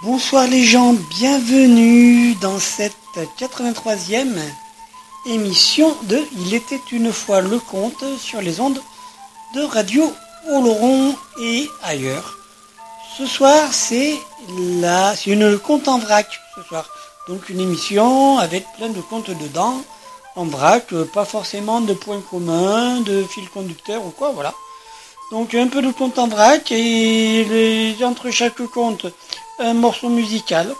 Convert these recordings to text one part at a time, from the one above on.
Bonsoir les gens, bienvenue dans cette 83e émission de Il était une fois le conte sur les ondes de Radio Oloron et ailleurs. Ce soir, c'est la, c'est une conte en vrac ce soir. Donc une émission avec plein de contes dedans, en vrac, pas forcément de points communs, de fil conducteur ou quoi, voilà. Donc un peu de conte en vrac et entre chaque conte un morceau musical.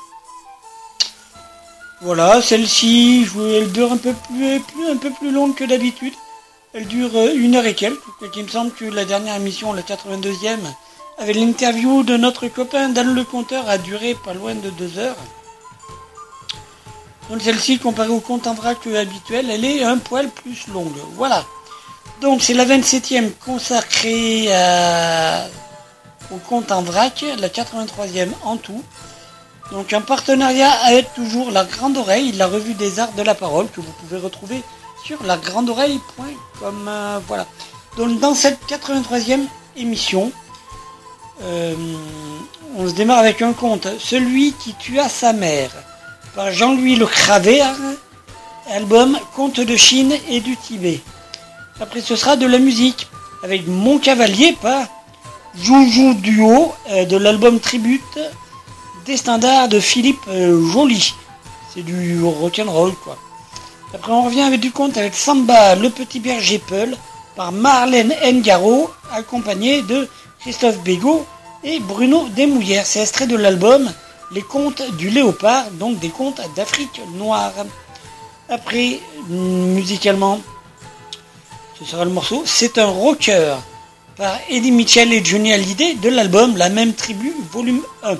Voilà, celle-ci, elle dure un peu plus, plus, un peu plus longue que d'habitude. Elle dure une heure et quelques. Il me semble que la dernière émission, la 82e, avec l'interview de notre copain Dan le Compteur, a duré pas loin de deux heures. Donc celle-ci, comparée au compte en vrac habituel, elle est un poil plus longue. Voilà. Donc c'est la 27e consacrée à au compte en vrac, la 83e en tout. Donc un partenariat avec toujours la Grande Oreille, la revue des arts de la parole que vous pouvez retrouver sur lagrandeoreille.com. Euh, voilà. Donc dans cette 83e émission, euh, on se démarre avec un conte, Celui qui tua sa mère, par Jean-Louis Le Cravert, album Conte de Chine et du Tibet. Après ce sera de la musique, avec Mon Cavalier, pas Joujou Duo euh, de l'album Tribute des standards de Philippe euh, Joly. C'est du rock'n'roll quoi. Après on revient avec du conte avec Samba le petit berger Peul par Marlène Ngaro accompagné de Christophe Bégaud et Bruno Desmouillères. C'est extrait de l'album Les contes du léopard, donc des contes d'Afrique noire. Après, musicalement, ce sera le morceau. C'est un rocker par Eddie Mitchell et Johnny Hallyday de l'album La même tribu, volume 1.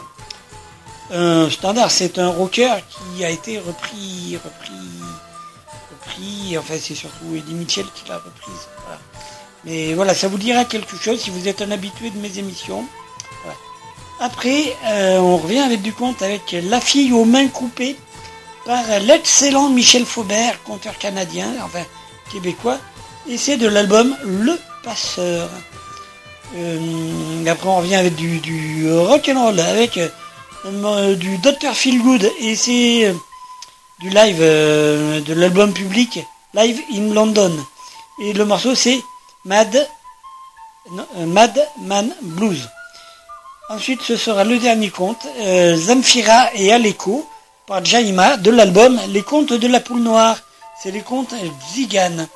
Un standard, c'est un rocker qui a été repris, repris, repris. Enfin, c'est surtout Eddie Mitchell qui l'a reprise. Mais voilà, ça vous dira quelque chose si vous êtes un habitué de mes émissions. Après, euh, on revient avec du conte avec La fille aux mains coupées par l'excellent Michel Faubert, conteur canadien, enfin québécois. Et c'est de l'album Le Passeur. Euh, après, on revient avec du, du rock'n'roll, avec euh, du Dr. Feelgood. Et c'est du live de l'album public Live in London. Et le morceau, c'est Mad, Man Blues. Ensuite, ce sera le dernier conte, euh, et Aleko, par Jaima, de l'album Les contes de la poule noire. C'est les contes Zigan.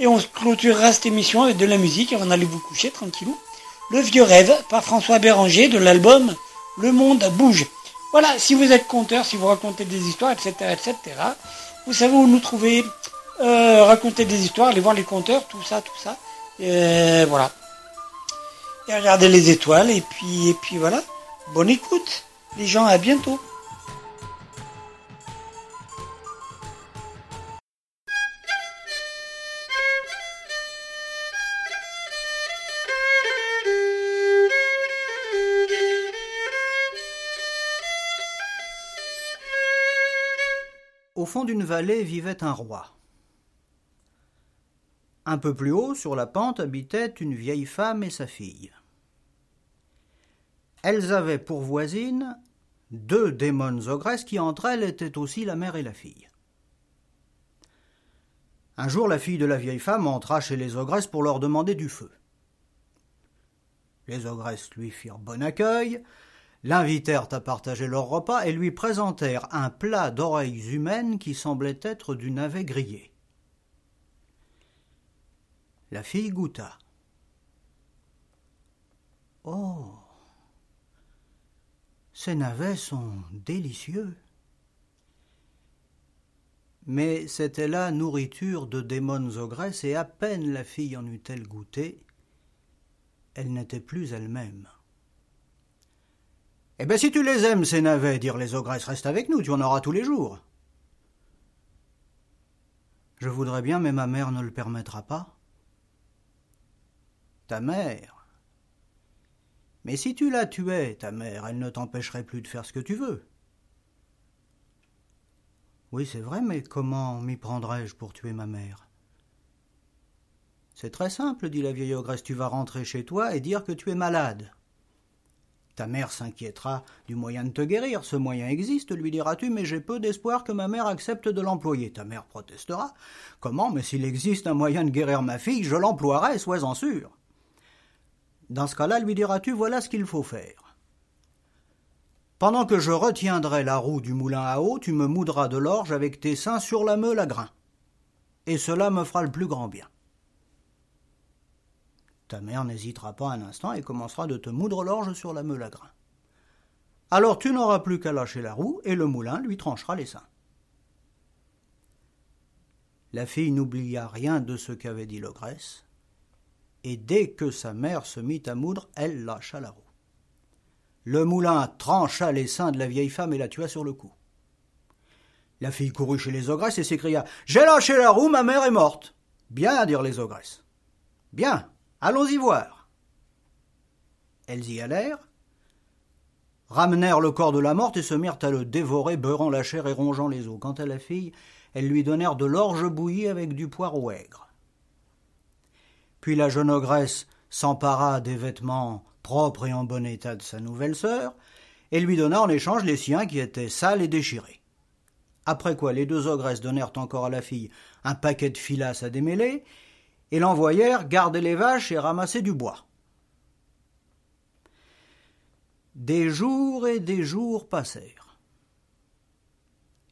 Et on clôturera cette émission avec de la musique on allait vous coucher tranquillou. Le vieux rêve, par François Béranger, de l'album Le monde bouge. Voilà, si vous êtes conteur, si vous racontez des histoires, etc., etc., vous savez où nous trouver, euh, raconter des histoires, aller voir les conteurs, tout ça, tout ça. Et voilà et regardez les étoiles et puis et puis voilà. Bonne écoute, les gens, à bientôt. Fond d'une vallée vivait un roi. Un peu plus haut, sur la pente, habitaient une vieille femme et sa fille. Elles avaient pour voisines deux démons ogresses qui entre elles étaient aussi la mère et la fille. Un jour, la fille de la vieille femme entra chez les ogresses pour leur demander du feu. Les ogresses lui firent bon accueil, l'invitèrent à partager leur repas et lui présentèrent un plat d'oreilles humaines qui semblait être du navet grillé. La fille goûta. Oh ces navets sont délicieux. Mais c'était la nourriture de démons ogresses, et à peine la fille en eut-elle goûté, elle n'était plus elle-même. Eh bien, si tu les aimes, ces navets, dirent les ogresses, reste avec nous, tu en auras tous les jours. Je voudrais bien, mais ma mère ne le permettra pas. Ta mère mais si tu la tuais, ta mère, elle ne t'empêcherait plus de faire ce que tu veux. Oui, c'est vrai, mais comment m'y prendrais-je pour tuer ma mère? C'est très simple, dit la vieille ogresse, tu vas rentrer chez toi et dire que tu es malade. Ta mère s'inquiétera du moyen de te guérir. Ce moyen existe, lui diras-tu, mais j'ai peu d'espoir que ma mère accepte de l'employer. Ta mère protestera. Comment? Mais s'il existe un moyen de guérir ma fille, je l'emploierai, sois-en sûr. Dans ce cas-là, lui diras-tu voilà ce qu'il faut faire. Pendant que je retiendrai la roue du moulin à eau, tu me moudras de l'orge avec tes seins sur la meule à grain. Et cela me fera le plus grand bien. Ta mère n'hésitera pas un instant et commencera de te moudre l'orge sur la meule à grain. Alors tu n'auras plus qu'à lâcher la roue et le moulin lui tranchera les seins. La fille n'oublia rien de ce qu'avait dit l'ogresse, et dès que sa mère se mit à moudre, elle lâcha la roue. Le moulin trancha les seins de la vieille femme et la tua sur le coup. La fille courut chez les ogresses et s'écria J'ai lâché la roue, ma mère est morte. Bien, dirent les ogresses. Bien, allons-y voir. Elles y allèrent, ramenèrent le corps de la morte et se mirent à le dévorer, beurrant la chair et rongeant les os. Quant à la fille, elles lui donnèrent de l'orge bouillie avec du poireau aigre. Puis la jeune ogresse s'empara des vêtements propres et en bon état de sa nouvelle sœur, et lui donna en échange les siens qui étaient sales et déchirés. Après quoi les deux ogresses donnèrent encore à la fille un paquet de filasse à démêler, et l'envoyèrent garder les vaches et ramasser du bois. Des jours et des jours passèrent.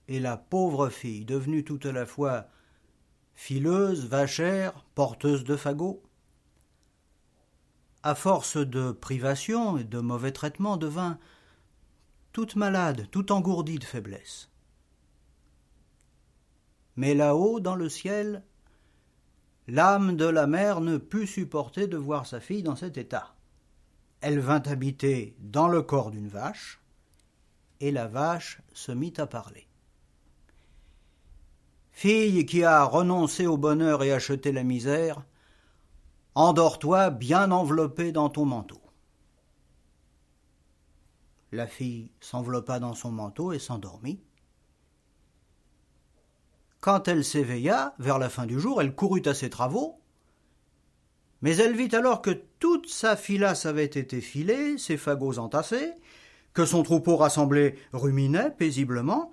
Et la pauvre fille, devenue tout à la fois fileuse, vachère, porteuse de fagots. À force de privations et de mauvais traitements, devint toute malade, toute engourdie de faiblesse. Mais là-haut, dans le ciel, l'âme de la mère ne put supporter de voir sa fille dans cet état. Elle vint habiter dans le corps d'une vache, et la vache se mit à parler. Fille qui a renoncé au bonheur et acheté la misère, endors-toi bien enveloppée dans ton manteau. La fille s'enveloppa dans son manteau et s'endormit. Quand elle s'éveilla, vers la fin du jour, elle courut à ses travaux, mais elle vit alors que toute sa filasse avait été filée, ses fagots entassés, que son troupeau rassemblé ruminait paisiblement,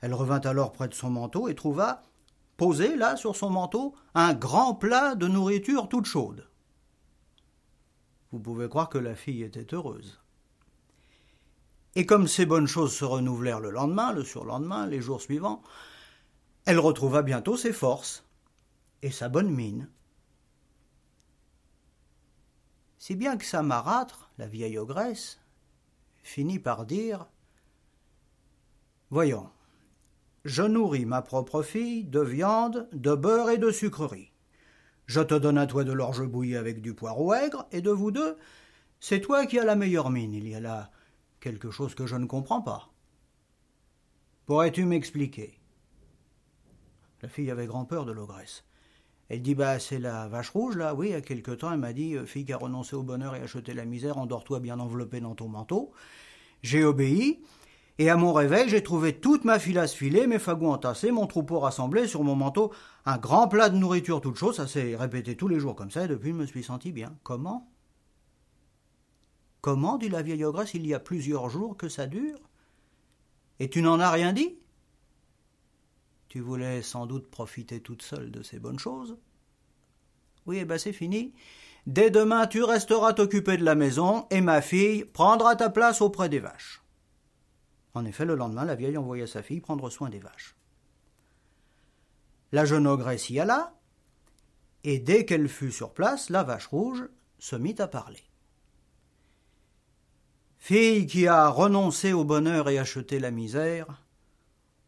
elle revint alors près de son manteau et trouva, posé là sur son manteau, un grand plat de nourriture toute chaude. Vous pouvez croire que la fille était heureuse. Et comme ces bonnes choses se renouvelèrent le lendemain, le surlendemain, les jours suivants, elle retrouva bientôt ses forces et sa bonne mine. Si bien que sa marâtre, la vieille ogresse, finit par dire Voyons, je nourris ma propre fille de viande, de beurre et de sucreries. Je te donne à toi de l'orge bouillie avec du poireau aigre, et de vous deux, c'est toi qui as la meilleure mine. Il y a là quelque chose que je ne comprends pas. Pourrais-tu m'expliquer? La fille avait grand peur de l'ogresse. Elle dit Bah, c'est la vache rouge, là. Oui, il y a quelque temps, elle m'a dit Fille qui a renoncé au bonheur et acheté la misère, endors-toi bien enveloppé dans ton manteau. J'ai obéi, et à mon réveil, j'ai trouvé toute ma filasse filée, mes fagots entassés, mon troupeau rassemblé sur mon manteau, un grand plat de nourriture toute chose, ça s'est répété tous les jours comme ça, et depuis je me suis senti bien. Comment? Comment, dit la vieille ogresse, il y a plusieurs jours que ça dure? Et tu n'en as rien dit? Tu voulais sans doute profiter toute seule de ces bonnes choses Oui, eh ben c'est fini. Dès demain, tu resteras t'occuper de la maison, et ma fille prendra ta place auprès des vaches. En effet, le lendemain, la vieille envoya sa fille prendre soin des vaches. La jeune ogresse y alla, et dès qu'elle fut sur place, la vache rouge se mit à parler. Fille qui a renoncé au bonheur et acheté la misère,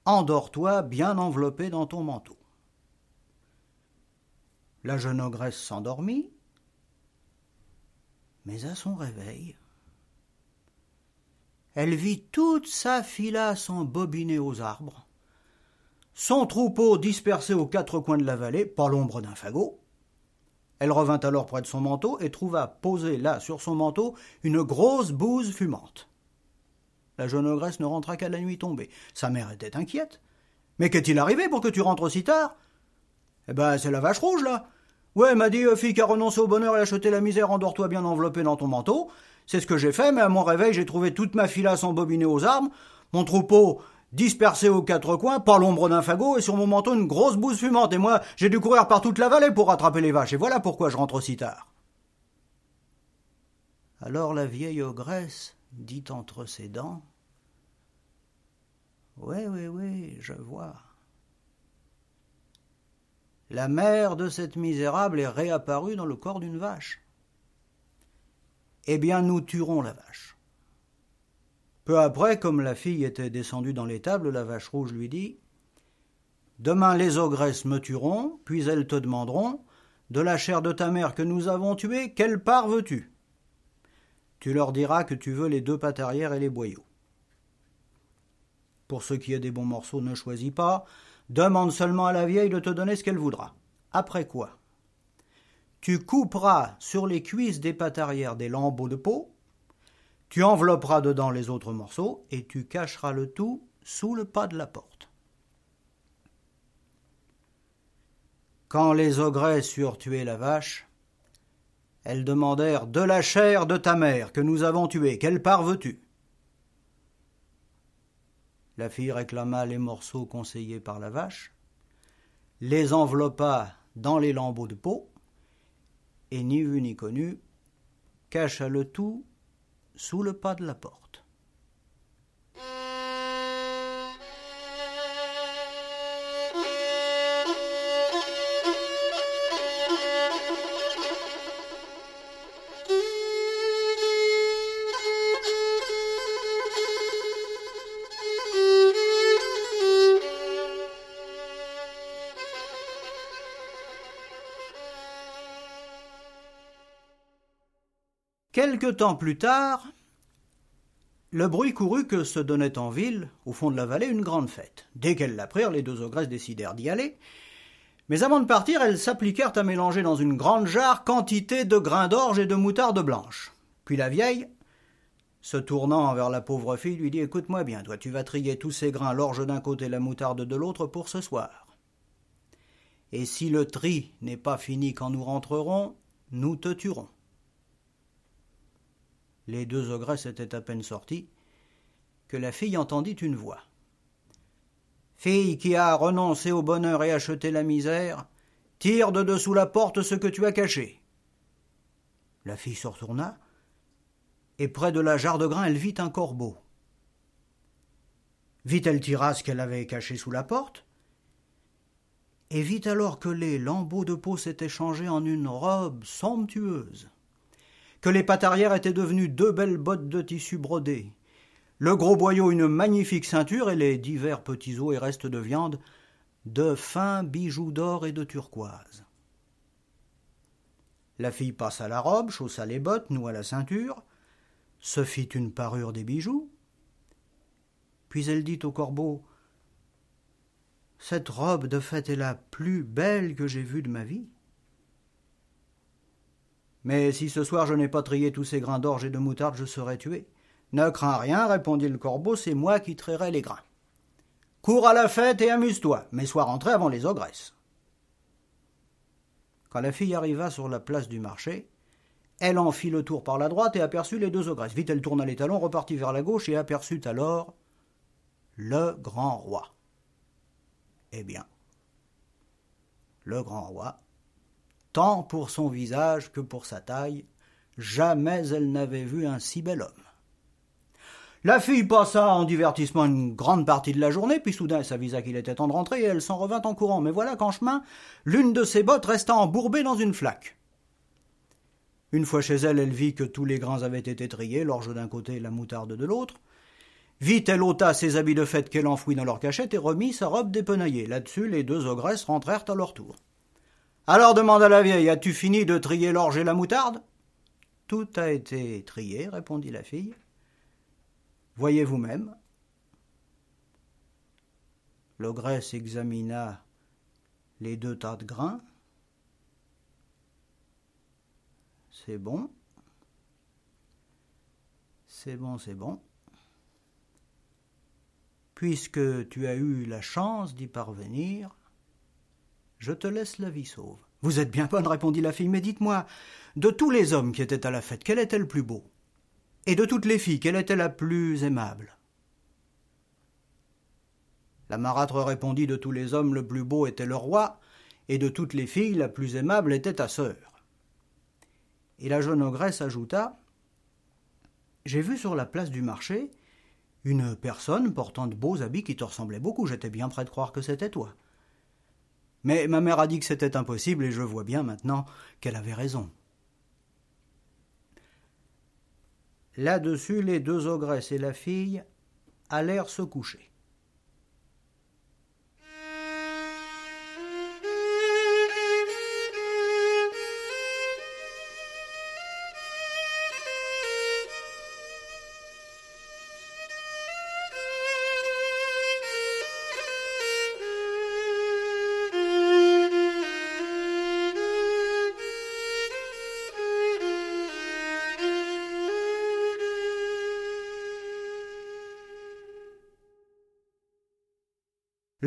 endors-toi bien enveloppée dans ton manteau. La jeune ogresse s'endormit, mais à son réveil, elle vit toute sa filasse embobinée aux arbres, son troupeau dispersé aux quatre coins de la vallée, pas l'ombre d'un fagot. Elle revint alors près de son manteau et trouva posée là sur son manteau une grosse bouse fumante. La jeune ogresse ne rentra qu'à la nuit tombée. Sa mère était inquiète. Mais qu'est-il arrivé pour que tu rentres si tard? Eh ben, c'est la vache rouge, là. Ouais, m'a dit, euh, fille qui a renoncé au bonheur et acheté la misère, endors-toi bien enveloppée dans ton manteau. C'est ce que j'ai fait, mais à mon réveil, j'ai trouvé toute ma filasse embobinée aux arbres, mon troupeau dispersé aux quatre coins, pas l'ombre d'un fagot, et sur mon manteau une grosse bouse fumante, et moi, j'ai dû courir par toute la vallée pour rattraper les vaches, et voilà pourquoi je rentre aussi tard. Alors la vieille ogresse dit entre ses dents Oui, oui, oui, je vois. La mère de cette misérable est réapparue dans le corps d'une vache eh bien nous tuerons la vache. Peu après, comme la fille était descendue dans l'étable, la vache rouge lui dit Demain les ogresses me tueront, puis elles te demanderont De la chair de ta mère que nous avons tuée, quelle part veux-tu? Tu leur diras que tu veux les deux pattes arrière et les boyaux. Pour ce qui est des bons morceaux, ne choisis pas, demande seulement à la vieille de te donner ce qu'elle voudra. Après quoi tu couperas sur les cuisses des pattes arrière des lambeaux de peau, tu envelopperas dedans les autres morceaux et tu cacheras le tout sous le pas de la porte. Quand les ogresses eurent tué la vache, elles demandèrent de la chair de ta mère que nous avons tuée, quelle part veux-tu? La fille réclama les morceaux conseillés par la vache, les enveloppa dans les lambeaux de peau, et ni vu ni connu, cacha le tout sous le pas de la porte. Temps plus tard, Le bruit courut que se donnait en ville, au fond de la vallée, une grande fête. Dès qu'elles l'apprirent, les deux ogresses décidèrent d'y aller. Mais avant de partir, elles s'appliquèrent à mélanger dans une grande jarre quantité de grains d'orge et de moutarde blanche. Puis la vieille, se tournant vers la pauvre fille, lui dit Écoute-moi bien, toi, tu vas trier tous ces grains, l'orge d'un côté, la moutarde de l'autre, pour ce soir. Et si le tri n'est pas fini quand nous rentrerons, nous te tuerons. Les deux ogresses étaient à peine sorties que la fille entendit une voix. Fille qui a renoncé au bonheur et acheté la misère, tire de dessous la porte ce que tu as caché. La fille se retourna, et près de la jarre de grain elle vit un corbeau. Vite elle tira ce qu'elle avait caché sous la porte, et vit alors que les lambeaux de peau s'étaient changés en une robe somptueuse que les pattes arrière étaient devenues deux belles bottes de tissu brodé, le gros boyau une magnifique ceinture et les divers petits os et restes de viande de fins bijoux d'or et de turquoise. La fille passa la robe, chaussa les bottes, noua la ceinture, se fit une parure des bijoux, puis elle dit au corbeau Cette robe de fête est la plus belle que j'ai vue de ma vie. Mais si ce soir je n'ai pas trié tous ces grains d'orge et de moutarde, je serai tué. Ne crains rien, répondit le corbeau, c'est moi qui trairai les grains. Cours à la fête et amuse-toi, mais sois rentré avant les ogresses. Quand la fille arriva sur la place du marché, elle en fit le tour par la droite et aperçut les deux ogresses. Vite elle tourna les talons, repartit vers la gauche et aperçut alors le grand roi. Eh bien, le grand roi tant pour son visage que pour sa taille, jamais elle n'avait vu un si bel homme. La fille passa en divertissement une grande partie de la journée, puis soudain elle s'avisa qu'il était temps de rentrer et elle s'en revint en courant. Mais voilà qu'en chemin, l'une de ses bottes resta embourbée dans une flaque. Une fois chez elle, elle vit que tous les grains avaient été triés, l'orge d'un côté et la moutarde de l'autre. Vite, elle ôta ses habits de fête qu'elle enfouit dans leur cachette et remit sa robe dépenaillée. Là-dessus, les deux ogresses rentrèrent à leur tour. Alors demanda la vieille, as-tu fini de trier l'orge et la moutarde? Tout a été trié, répondit la fille. Voyez vous-même. L'ogresse examina les deux tas de grains. C'est bon. C'est bon, c'est bon. Puisque tu as eu la chance d'y parvenir, je te laisse la vie sauve. Vous êtes bien bonne, répondit la fille, mais dites-moi, de tous les hommes qui étaient à la fête, quel était le plus beau? Et de toutes les filles, quelle était la plus aimable? La marâtre répondit De tous les hommes, le plus beau était le roi, et de toutes les filles, la plus aimable était ta sœur. Et la jeune ogresse ajouta J'ai vu sur la place du marché une personne portant de beaux habits qui te ressemblaient beaucoup. J'étais bien près de croire que c'était toi. Mais ma mère a dit que c'était impossible et je vois bien maintenant qu'elle avait raison. Là-dessus, les deux ogresses et la fille allèrent se coucher.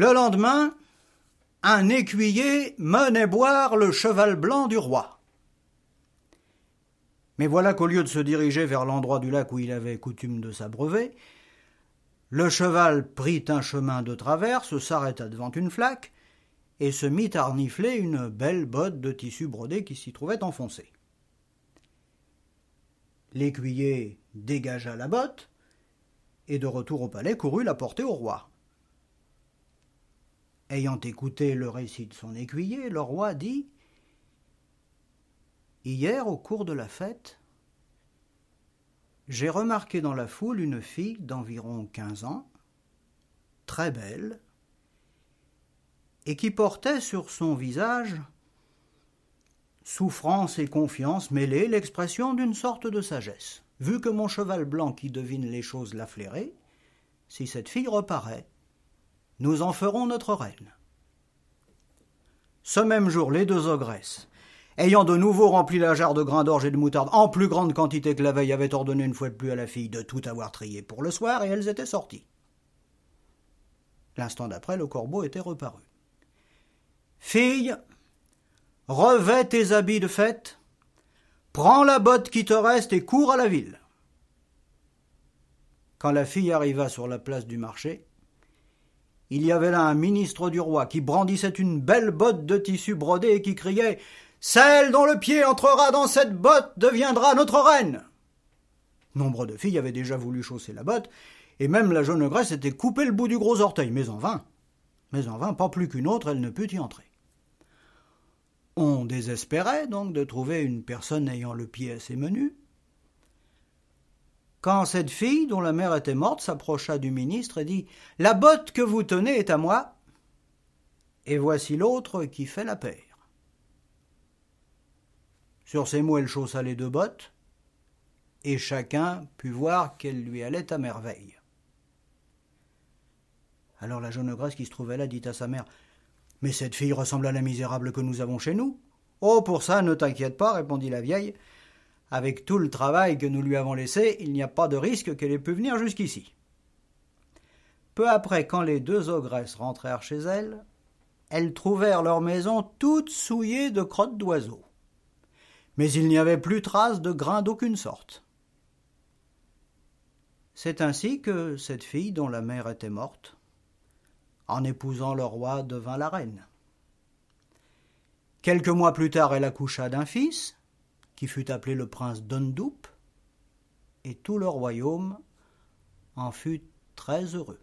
Le lendemain, un écuyer menait boire le cheval blanc du roi. Mais voilà qu'au lieu de se diriger vers l'endroit du lac où il avait coutume de s'abreuver, le cheval prit un chemin de traverse, s'arrêta devant une flaque, et se mit à renifler une belle botte de tissu brodé qui s'y trouvait enfoncée. L'écuyer dégagea la botte, et de retour au palais courut la porter au roi. Ayant écouté le récit de son écuyer, le roi dit Hier, au cours de la fête, j'ai remarqué dans la foule une fille d'environ quinze ans, très belle, et qui portait sur son visage souffrance et confiance mêlées l'expression d'une sorte de sagesse. vu que mon cheval blanc qui devine les choses l'a flairé, si cette fille reparaît, nous en ferons notre reine. Ce même jour, les deux ogresses, ayant de nouveau rempli la jarre de grains d'orge et de moutarde en plus grande quantité que la veille, avaient ordonné une fois de plus à la fille de tout avoir trié pour le soir, et elles étaient sorties. L'instant d'après, le corbeau était reparu. Fille, revêt tes habits de fête, prends la botte qui te reste et cours à la ville. Quand la fille arriva sur la place du marché, il y avait là un ministre du roi qui brandissait une belle botte de tissu brodé et qui criait Celle dont le pied entrera dans cette botte deviendra notre reine. Nombre de filles avaient déjà voulu chausser la botte, et même la jeune ogresse était coupée le bout du gros orteil, mais en vain. Mais en vain, pas plus qu'une autre, elle ne put y entrer. On désespérait donc de trouver une personne ayant le pied assez menu. Quand cette fille, dont la mère était morte, s'approcha du ministre et dit La botte que vous tenez est à moi, et voici l'autre qui fait la paire. Sur ces mots, elle chaussa les deux bottes, et chacun put voir qu'elle lui allait à merveille. Alors la jeune ogresse qui se trouvait là dit à sa mère mais cette fille ressemble à la misérable que nous avons chez nous. Oh, pour ça, ne t'inquiète pas, répondit la vieille. Avec tout le travail que nous lui avons laissé, il n'y a pas de risque qu'elle ait pu venir jusqu'ici. Peu après, quand les deux ogresses rentrèrent chez elles, elles trouvèrent leur maison toute souillée de crottes d'oiseaux. Mais il n'y avait plus trace de grains d'aucune sorte. C'est ainsi que cette fille, dont la mère était morte, en épousant le roi, devint la reine. Quelques mois plus tard, elle accoucha d'un fils, fut appelé le prince d'Ondoup, et tout le royaume en fut très heureux.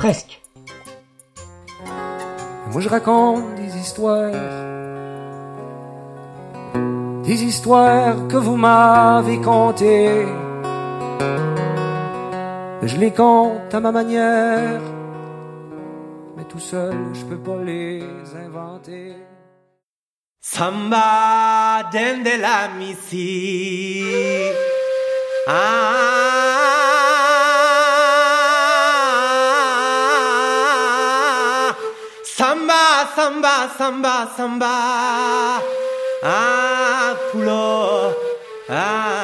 presque. Moi je raconte des histoires, des histoires que vous m'avez contées. Je les compte à ma manière, mais tout seul je peux pas les inventer. Samba de la misi. Ah, samba, samba, samba, samba. Ah. Ah.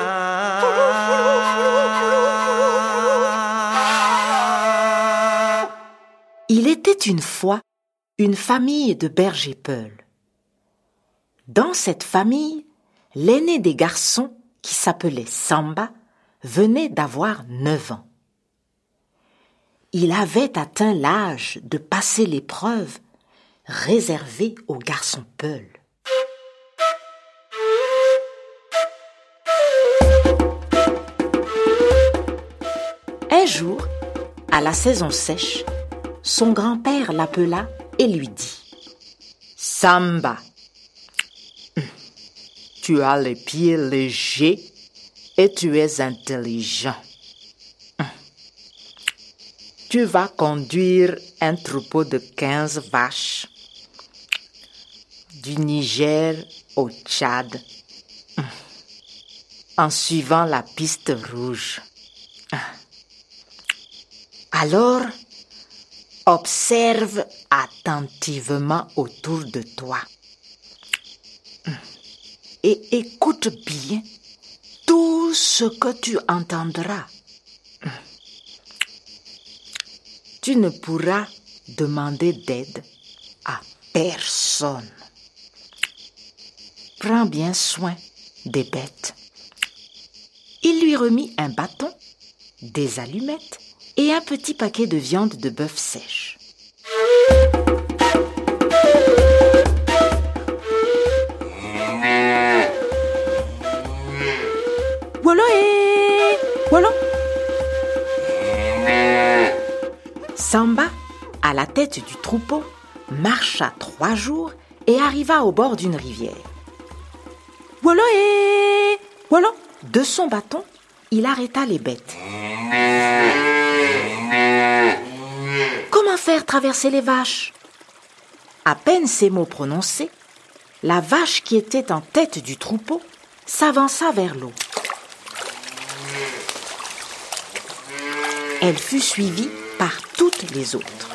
Il était une fois une famille de bergers peuls. Dans cette famille, l'aîné des garçons, qui s'appelait Samba, venait d'avoir neuf ans. Il avait atteint l'âge de passer l'épreuve réservée aux garçons peuls. Un jour, à la saison sèche, son grand-père l'appela et lui dit Samba, tu as les pieds légers et tu es intelligent. Tu vas conduire un troupeau de 15 vaches du Niger au Tchad en suivant la piste rouge. Alors, observe attentivement autour de toi et écoute bien tout ce que tu entendras. Tu ne pourras demander d'aide à personne. Prends bien soin des bêtes. Il lui remit un bâton, des allumettes et un petit paquet de viande de bœuf sèche. Voilà. Samba, à la tête du troupeau, marcha trois jours et arriva au bord d'une rivière. Voilà et voilà. De son bâton, il arrêta les bêtes. Comment faire traverser les vaches? À peine ces mots prononcés, la vache qui était en tête du troupeau s'avança vers l'eau. Elle fut suivie par toutes les autres.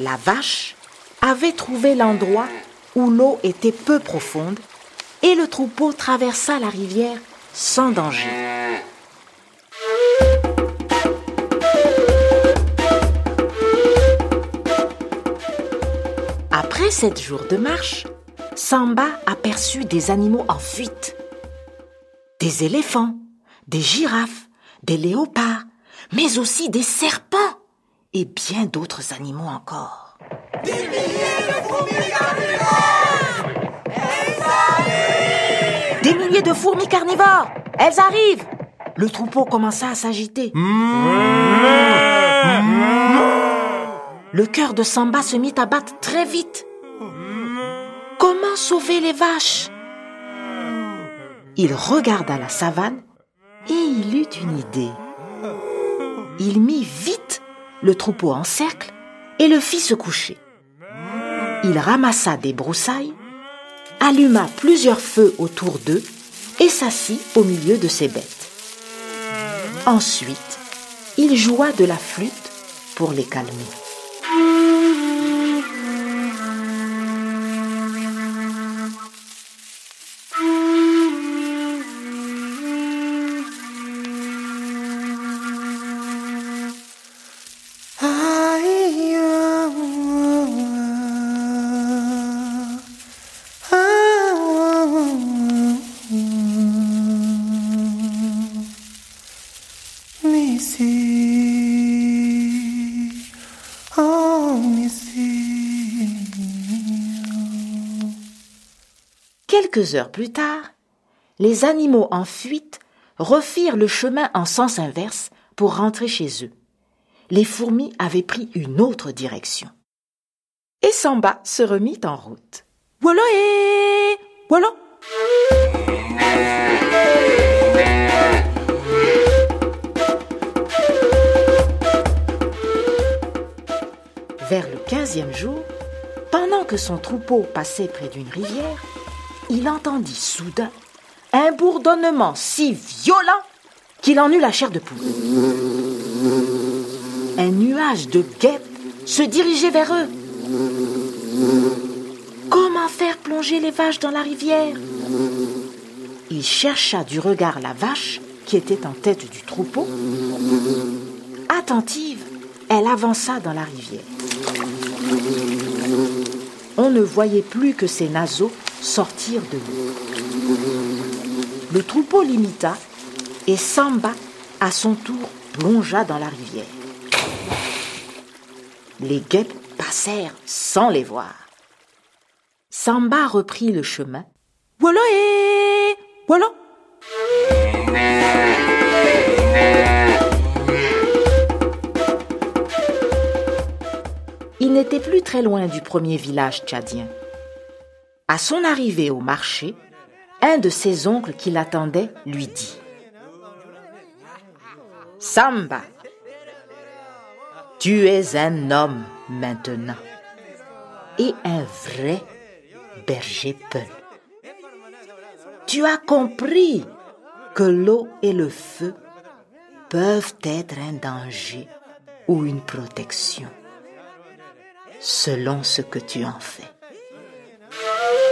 La vache avait trouvé l'endroit où l'eau était peu profonde et le troupeau traversa la rivière sans danger. Après sept jours de marche, Samba aperçut des animaux en fuite. Des éléphants, des girafes, des léopards, mais aussi des serpents et bien d'autres animaux encore. Des milliers de fourmis carnivores Elles arrivent Le troupeau commença à s'agiter. Le cœur de Samba se mit à battre très vite. Comment sauver les vaches? Il regarda la savane et il eut une idée. Il mit vite le troupeau en cercle et le fit se coucher. Il ramassa des broussailles, alluma plusieurs feux autour d'eux et s'assit au milieu de ses bêtes. Ensuite, il joua de la flûte pour les calmer. Heures plus tard, les animaux en fuite refirent le chemin en sens inverse pour rentrer chez eux. Les fourmis avaient pris une autre direction. Et Samba se remit en route. Voilà et voilà. Vers le quinzième jour, pendant que son troupeau passait près d'une rivière, il entendit soudain un bourdonnement si violent qu'il en eut la chair de poule. Un nuage de guêpes se dirigeait vers eux. Comment faire plonger les vaches dans la rivière? Il chercha du regard la vache qui était en tête du troupeau. Attentive, elle avança dans la rivière. On ne voyait plus que ses naseaux sortir de l'eau. Le troupeau l'imita et Samba, à son tour, plongea dans la rivière. Les guêpes passèrent sans les voir. Samba reprit le chemin. Voilà et voilà. Il n'était plus très loin du premier village tchadien. À son arrivée au marché, un de ses oncles qui l'attendait lui dit Samba, tu es un homme maintenant et un vrai berger peul. Tu as compris que l'eau et le feu peuvent être un danger ou une protection selon ce que tu en fais. Thank you.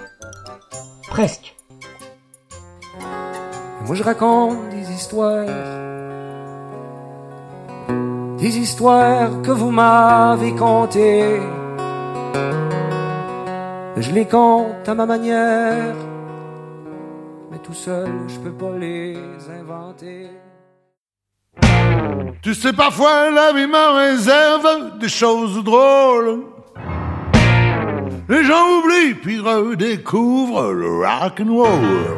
Presque. Moi je raconte des histoires, des histoires que vous m'avez contées. Je les compte à ma manière, mais tout seul je peux pas les inventer. Tu sais, parfois la vie me réserve des choses drôles. Les gens oublient puis redécouvrent le rock and roll.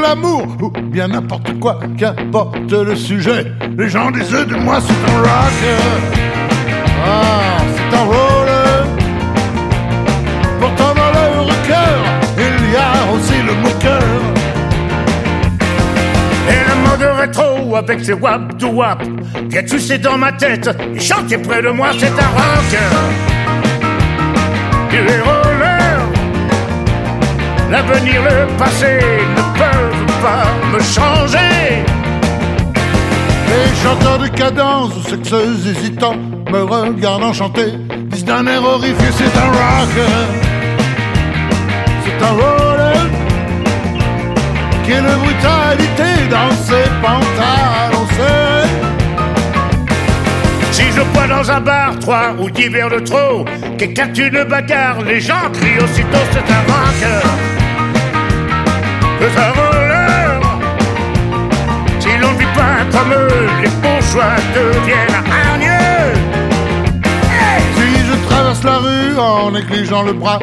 L'amour ou bien n'importe quoi, qu'importe le sujet. Les gens disent de moi c'est un rocker. Ah, c'est un roller. Avec ses wap do wap. Viens sais dans ma tête Et chanter près de moi c'est un rocker Et les rollers L'avenir, le passé ne peuvent pas me changer. Les chanteurs de cadence ou sexeuses hésitants me regardant chanter disent d'un air horrifié c'est un rocker. C'est un roller Quelle brutalité dans ses pantalons. Si je bois dans un bar trois ou dix verres de trop Quelqu'un tue une bagarre Les gens crient aussitôt c'est un rocker C'est un roller Si l'on ne vit pas comme eux Les bourgeois deviennent hargneux Si je traverse la rue en négligeant le bras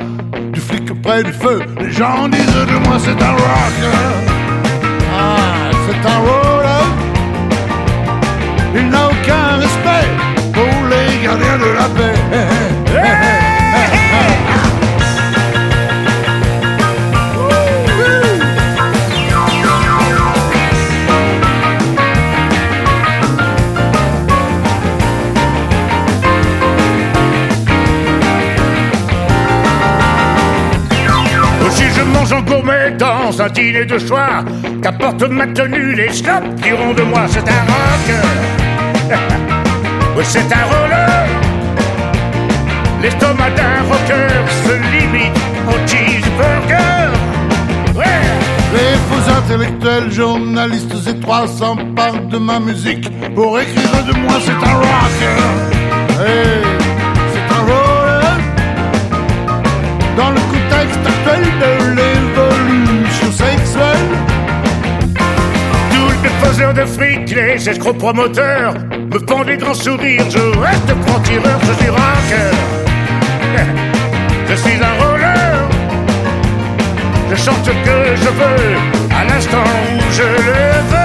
du flic près du feu, les gens disent de moi c'est un rocker. Roller. Il n'a aucun respect pour les gardiens de la. Je mange en gourmet dans un dîner de choix, qu'apporte ma tenue, les snobs diront de moi c'est un. Oui, c'est un roller. L'estomac d'un rocker se limite au cheeseburger. Ouais. Les faux intellectuels, journalistes 300 parlent de ma musique pour écrire de moi c'est un rocker. Hey, c'est un roller. Dans le contexte actuel de Les de fric, les escrocs promoteurs me font des grands sourires. Je reste franc-tireur, je suis rocker. Je suis un roller. Je chante ce que je veux à l'instant où je le veux.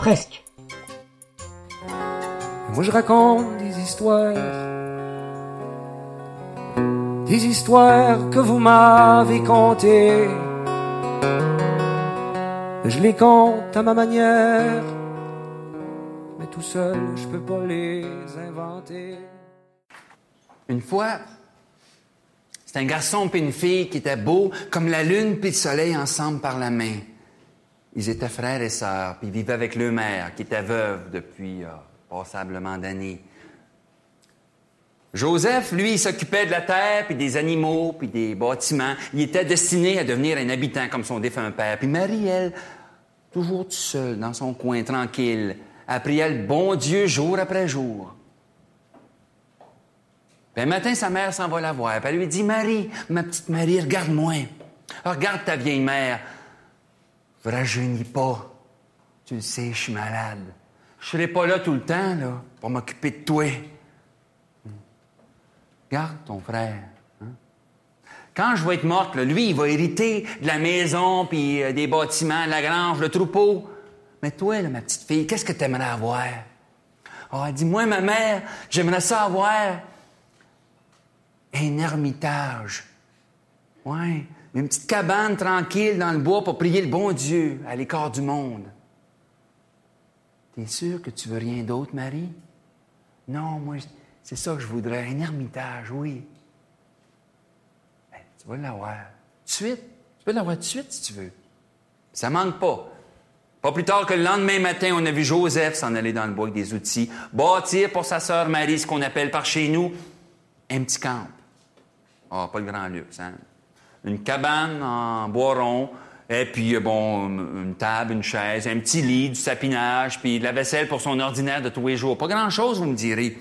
presque. Moi je raconte des histoires, des histoires que vous m'avez contées. Je les compte à ma manière, mais tout seul je peux pas les inventer. Une fois, C'est un garçon puis une fille qui étaient beaux comme la lune puis le soleil ensemble par la main. Ils étaient frères et sœurs, puis ils vivaient avec leur mère, qui était veuve depuis euh, passablement d'années. Joseph, lui, s'occupait de la terre, puis des animaux, puis des bâtiments. Il était destiné à devenir un habitant comme son défunt père. Puis Marie, elle, toujours toute seule, dans son coin, tranquille, a prié le bon Dieu jour après jour. Puis un matin, sa mère s'en va la voir. Puis elle lui dit, Marie, ma petite Marie, regarde-moi. Regarde ta vieille mère. Rajeunis pas. Tu le sais, je suis malade. Je serai pas là tout le temps, là, pour m'occuper de toi. Garde ton frère. hein. Quand je vais être morte, là, lui, il va hériter de la maison, puis euh, des bâtiments, la grange, le troupeau. Mais toi, là, ma petite fille, qu'est-ce que tu aimerais avoir? Ah, elle dit, moi, ma mère, j'aimerais ça avoir un ermitage. Ouais, une petite cabane tranquille dans le bois pour prier le bon Dieu à l'écart du monde. T'es sûr que tu veux rien d'autre, Marie? Non, moi, c'est ça que je voudrais, un ermitage, oui. Ben, tu vas l'avoir. Tout de suite. Tu peux l'avoir tout de suite si tu veux. Ça manque pas. Pas plus tard que le lendemain matin, on a vu Joseph s'en aller dans le bois avec des outils, bâtir pour sa sœur Marie ce qu'on appelle par chez nous un petit camp. Ah, pas le grand luxe, hein? Une cabane en bois rond, et puis, euh, bon, une table, une chaise, un petit lit, du sapinage, puis de la vaisselle pour son ordinaire de tous les jours. Pas grand-chose, vous me direz.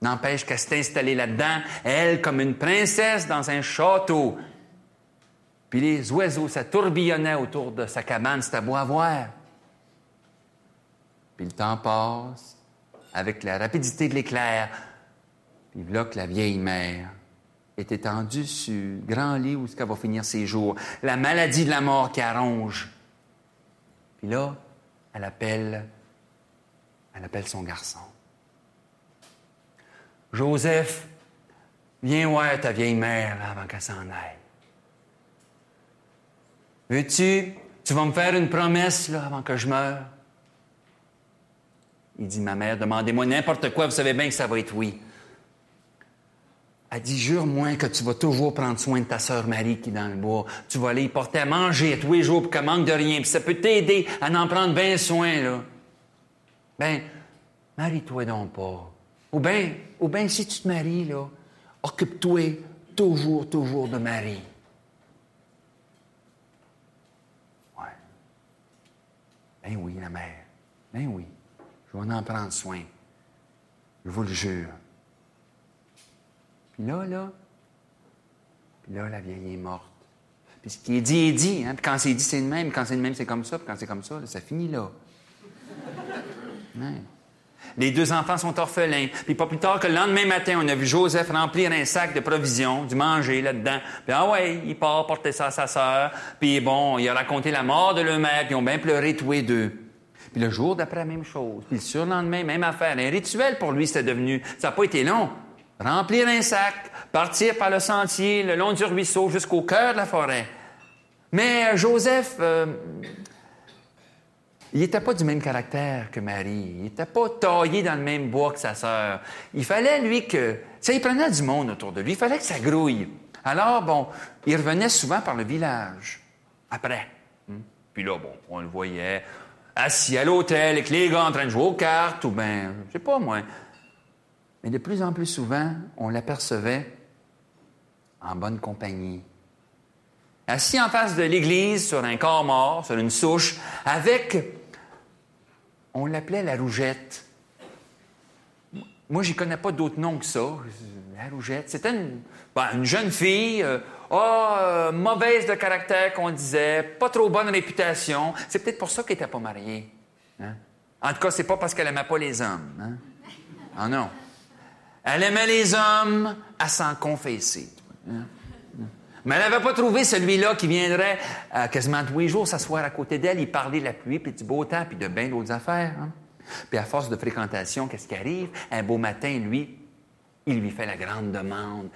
N'empêche qu'elle s'est installée là-dedans, elle, comme une princesse dans un château. Puis les oiseaux, ça tourbillonnait autour de sa cabane, c'était beau à voir. Puis le temps passe, avec la rapidité de l'éclair. Puis là que la vieille mère est étendue sur le grand lit où ce qu'elle va finir ses jours. La maladie de la mort qui arronge. Puis là, elle appelle, elle appelle son garçon. Joseph, viens voir ta vieille mère avant qu'elle s'en aille. Veux-tu, tu vas me faire une promesse là, avant que je meure? Il dit, ma mère, demandez-moi n'importe quoi, vous savez bien que ça va être oui. Elle dit, jure-moi que tu vas toujours prendre soin de ta sœur Marie qui est dans le bois. Tu vas aller porter à manger tous les jours pour qu'elle manque de rien. Puis ça peut t'aider à en prendre bien soin, là. Ben, marie-toi donc pas. Ou bien, ou bien, si tu te maries, là, occupe-toi toujours, toujours de Marie. Ouais. Ben oui, la mère. Ben oui. Je vais en prendre soin. Je vous le jure. Puis là, là, là, la vieille est morte. Puis ce qui est dit est dit. Hein? Puis quand c'est dit, c'est le même. Quand c'est le même, c'est comme ça. Puis quand c'est comme ça, ça finit là. Les deux enfants sont orphelins. Puis pas plus tard que le lendemain matin, on a vu Joseph remplir un sac de provisions, du manger là-dedans. Puis ah ouais, il part porter ça à sa sœur. Puis bon, il a raconté la mort de leur mère, puis ils ont bien pleuré tous les deux. Puis le jour d'après, même chose. Puis le surlendemain, même affaire. Un rituel pour lui, c'était devenu. Ça n'a pas été long. Remplir un sac, partir par le sentier, le long du ruisseau, jusqu'au cœur de la forêt. Mais euh, Joseph, euh, il n'était pas du même caractère que Marie. Il n'était pas taillé dans le même bois que sa sœur. Il fallait, lui, que... Ça, il prenait du monde autour de lui. Il fallait que ça grouille. Alors, bon, il revenait souvent par le village. Après. Hmm? Puis là, bon, on le voyait assis à l'hôtel avec les gars en train de jouer aux cartes ou ben, je sais pas moi. Mais de plus en plus souvent, on l'apercevait en bonne compagnie. Assis en face de l'église, sur un corps mort, sur une souche, avec, on l'appelait la rougette. Moi, j'y connais pas d'autre nom que ça. La rougette. C'était une, ben, une jeune fille, euh, ah, euh, mauvaise de caractère qu'on disait, pas trop bonne réputation. C'est peut-être pour ça qu'elle n'était pas mariée. hein? En tout cas, c'est pas parce qu'elle aimait pas les hommes. Hein? Ah non. Elle aimait les hommes à s'en confesser. Mais elle n'avait pas trouvé celui-là qui viendrait euh, quasiment tous les jours s'asseoir à côté d'elle, y parler de la pluie, puis du beau temps, puis de bien d'autres affaires. hein. Puis à force de fréquentation, qu'est-ce qui arrive? Un beau matin, lui, il lui fait la grande demande.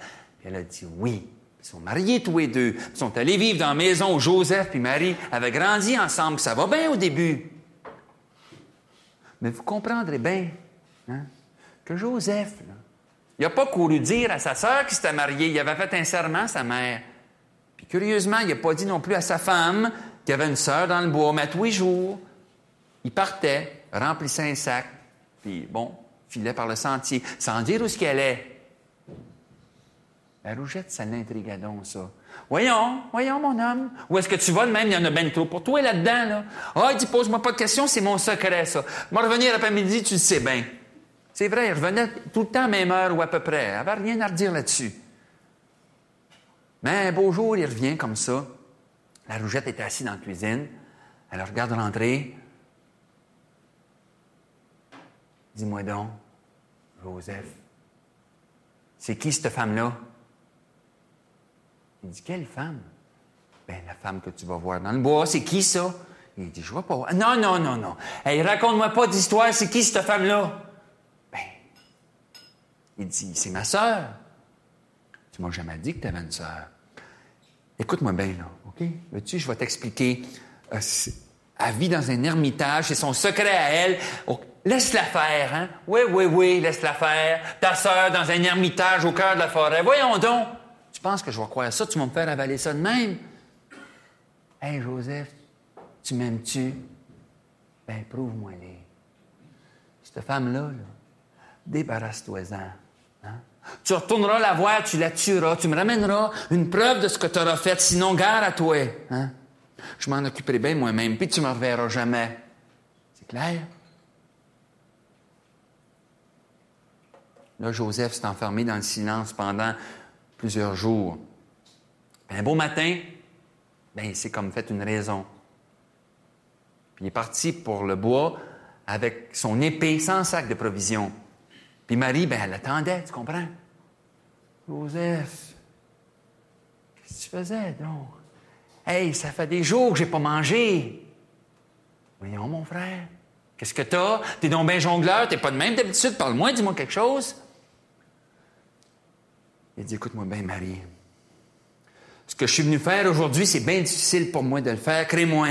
Elle a dit oui. Ils sont mariés tous les deux. Ils sont allés vivre dans la maison où Joseph puis Marie avaient grandi ensemble. Ça va bien au début. Mais vous comprendrez bien hein, que Joseph, Il n'a pas couru dire à sa sœur qu'il s'était marié. Il avait fait un serment, sa mère. Puis curieusement, il n'a pas dit non plus à sa femme qu'il avait une sœur dans le bois. Mais à tous les jours, il partait, remplissait un sac, puis bon, filait par le sentier, sans dire où ce qu'elle est. La rougette, ça l'intriguait donc, ça. Voyons, voyons, mon homme. Où est-ce que tu vas? De même? Il y en a bien trop pour toi là-dedans, là. Ah, il dit, pose-moi pas de questions, c'est mon secret, ça. Moi, revenir après-midi, tu le sais bien. C'est vrai, il revenait tout le temps à même heure ou à peu près. Il n'avait rien à redire là-dessus. Mais un beau jour, il revient comme ça. La rougette était assise dans la cuisine. Elle regarde rentrer. Dis-moi donc, Joseph, c'est qui cette femme-là? Il dit, quelle femme? Ben, la femme que tu vas voir dans le bois, c'est qui ça? Il dit, je vois pas. Non, non, non, non. Hey, raconte-moi pas d'histoire, c'est qui cette femme-là? Il dit, c'est ma sœur. Tu m'as jamais dit que tu avais une sœur. Écoute-moi bien, là, OK? Veux-tu, je vais t'expliquer. Euh, elle vit dans un ermitage, c'est son secret à elle. Laisse-la faire, hein? Oui, oui, oui, laisse-la faire. Ta sœur dans un ermitage au cœur de la forêt. Voyons donc. Tu penses que je vais croire ça? Tu vas me faire avaler ça de même? Hey, Joseph, tu m'aimes-tu? Ben, prouve-moi-les. Cette femme-là, là, débarrasse-toi-en. Tu retourneras la voir, tu la tueras, tu me ramèneras une preuve de ce que tu auras fait, sinon gare à toi. Hein? Je m'en occuperai bien moi-même, puis tu ne me reverras jamais. C'est clair? Là, Joseph s'est enfermé dans le silence pendant plusieurs jours. un beau matin, ben, il s'est comme fait une raison. Puis il est parti pour le bois avec son épée sans sac de provisions. Puis Marie, ben, elle attendait, tu comprends? Joseph, qu'est-ce que tu faisais donc? Hey, ça fait des jours que j'ai pas mangé. Voyons, mon frère. Qu'est-ce que t'as? T'es donc bien jongleur, t'es pas de même d'habitude, parle-moi, dis-moi quelque chose. Il dit, écoute-moi bien, Marie. Ce que je suis venu faire aujourd'hui, c'est bien difficile pour moi de le faire. Crée-moi.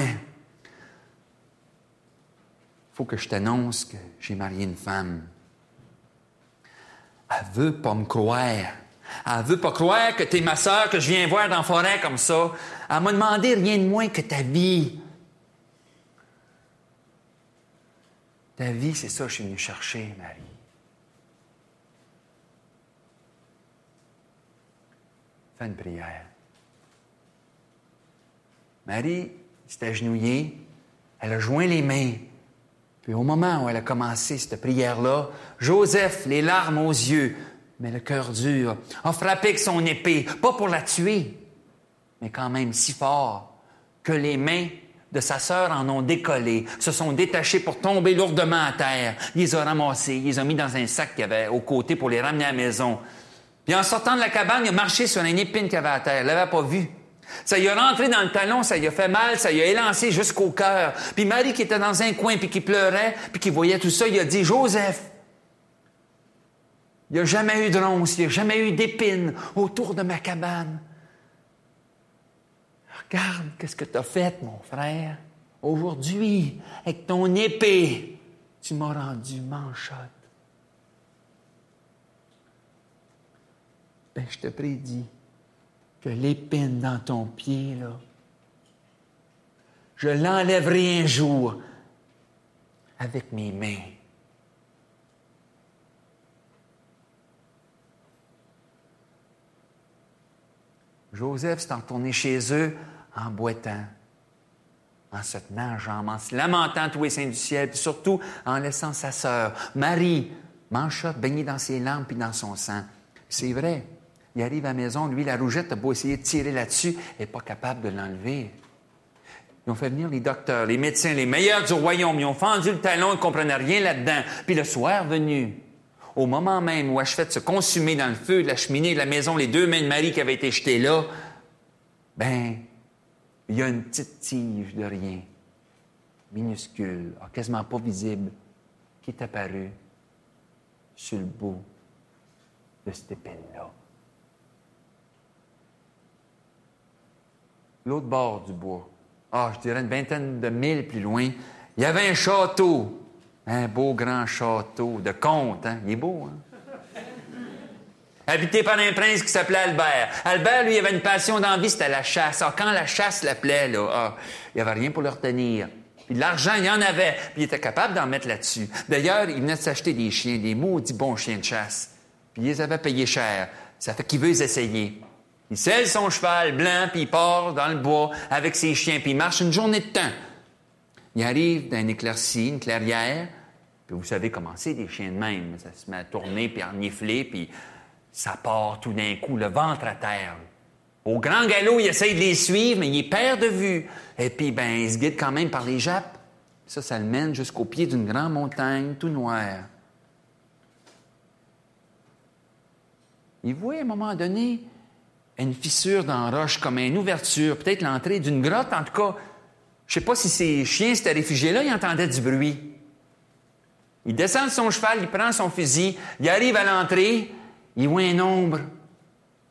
Faut que je t'annonce que j'ai marié une femme. Elle veut pas me croire. Elle veut pas croire que tu es ma sœur que je viens voir dans la forêt comme ça. Elle m'a demandé rien de moins que ta vie. Ta vie, c'est ça que je suis venu chercher, Marie. Fais une prière. Marie s'est agenouillée, elle a joint les mains. Puis au moment où elle a commencé cette prière-là, Joseph, les larmes aux yeux, mais le cœur dur, a frappé avec son épée, pas pour la tuer, mais quand même si fort que les mains de sa sœur en ont décollé, se sont détachées pour tomber lourdement à terre. Il les a ramassés, il les a mis dans un sac qu'il avait au côté pour les ramener à la maison. Puis en sortant de la cabane, il a marché sur une épine qu'il avait à terre. Il l'avait pas vu. Ça y a rentré dans le talon, ça y a fait mal, ça y a élancé jusqu'au cœur. Puis Marie qui était dans un coin, puis qui pleurait, puis qui voyait tout ça, il a dit, Joseph, il n'y a jamais eu de ronce, il n'y a jamais eu d'épines autour de ma cabane. Regarde, qu'est-ce que tu as fait, mon frère? Aujourd'hui, avec ton épée, tu m'as rendu manchotte. Ben, je te prédis que l'épine dans ton pied, je l'enlèverai un jour avec mes mains. Joseph s'est retourné chez eux en boitant, en se tenant en jambes, en se lamentant tous les saints du ciel, puis surtout en laissant sa sœur, Marie, manchotte, baignée dans ses larmes puis dans son sang. C'est vrai. Il arrive à la maison, lui, la rougette a beau essayer de tirer là-dessus, elle n'est pas capable de l'enlever. Ils ont fait venir les docteurs, les médecins, les meilleurs du royaume. Ils ont fendu le talon, ils ne comprenaient rien là-dedans. Puis le soir venu, au moment même où Achevette se consumait dans le feu de la cheminée de la maison, les deux mains de Marie qui avaient été jetées là, ben, il y a une petite tige de rien, minuscule, quasiment pas visible, qui est apparue sur le bout de cette épine-là. L'autre bord du bois, ah, je dirais une vingtaine de milles plus loin, il y avait un château un beau grand château de comte, hein? Il est beau, hein? habité par un prince qui s'appelait Albert. Albert, lui, avait une passion d'envie, c'était la chasse. Alors, quand la chasse l'appelait, là, ah, il n'y avait rien pour le retenir. Puis l'argent, il y en avait, puis il était capable d'en mettre là-dessus. D'ailleurs, il venait de s'acheter des chiens, des maudits bons chiens de chasse. Puis il les avait payés cher. Ça fait qu'il veut les essayer. Il selle son cheval blanc, puis il part dans le bois avec ses chiens, puis il marche une journée de temps. Il arrive dans une éclaircie, une clairière, puis vous savez comment c'est des chiens de même. Ça se met à tourner, puis à renifler, puis ça part tout d'un coup, le ventre à terre. Au grand galop, il essaye de les suivre, mais il perd de vue. Et puis, ben, il se guide quand même par les jappes. Ça, ça le mène jusqu'au pied d'une grande montagne, tout noir. Il voit à un moment donné une fissure dans roche, comme une ouverture, peut-être l'entrée d'une grotte. En tout cas, je sais pas si ces chiens s'étaient réfugiés là, ils entendaient du bruit. Il descend de son cheval, il prend son fusil, il arrive à l'entrée, il voit un ombre.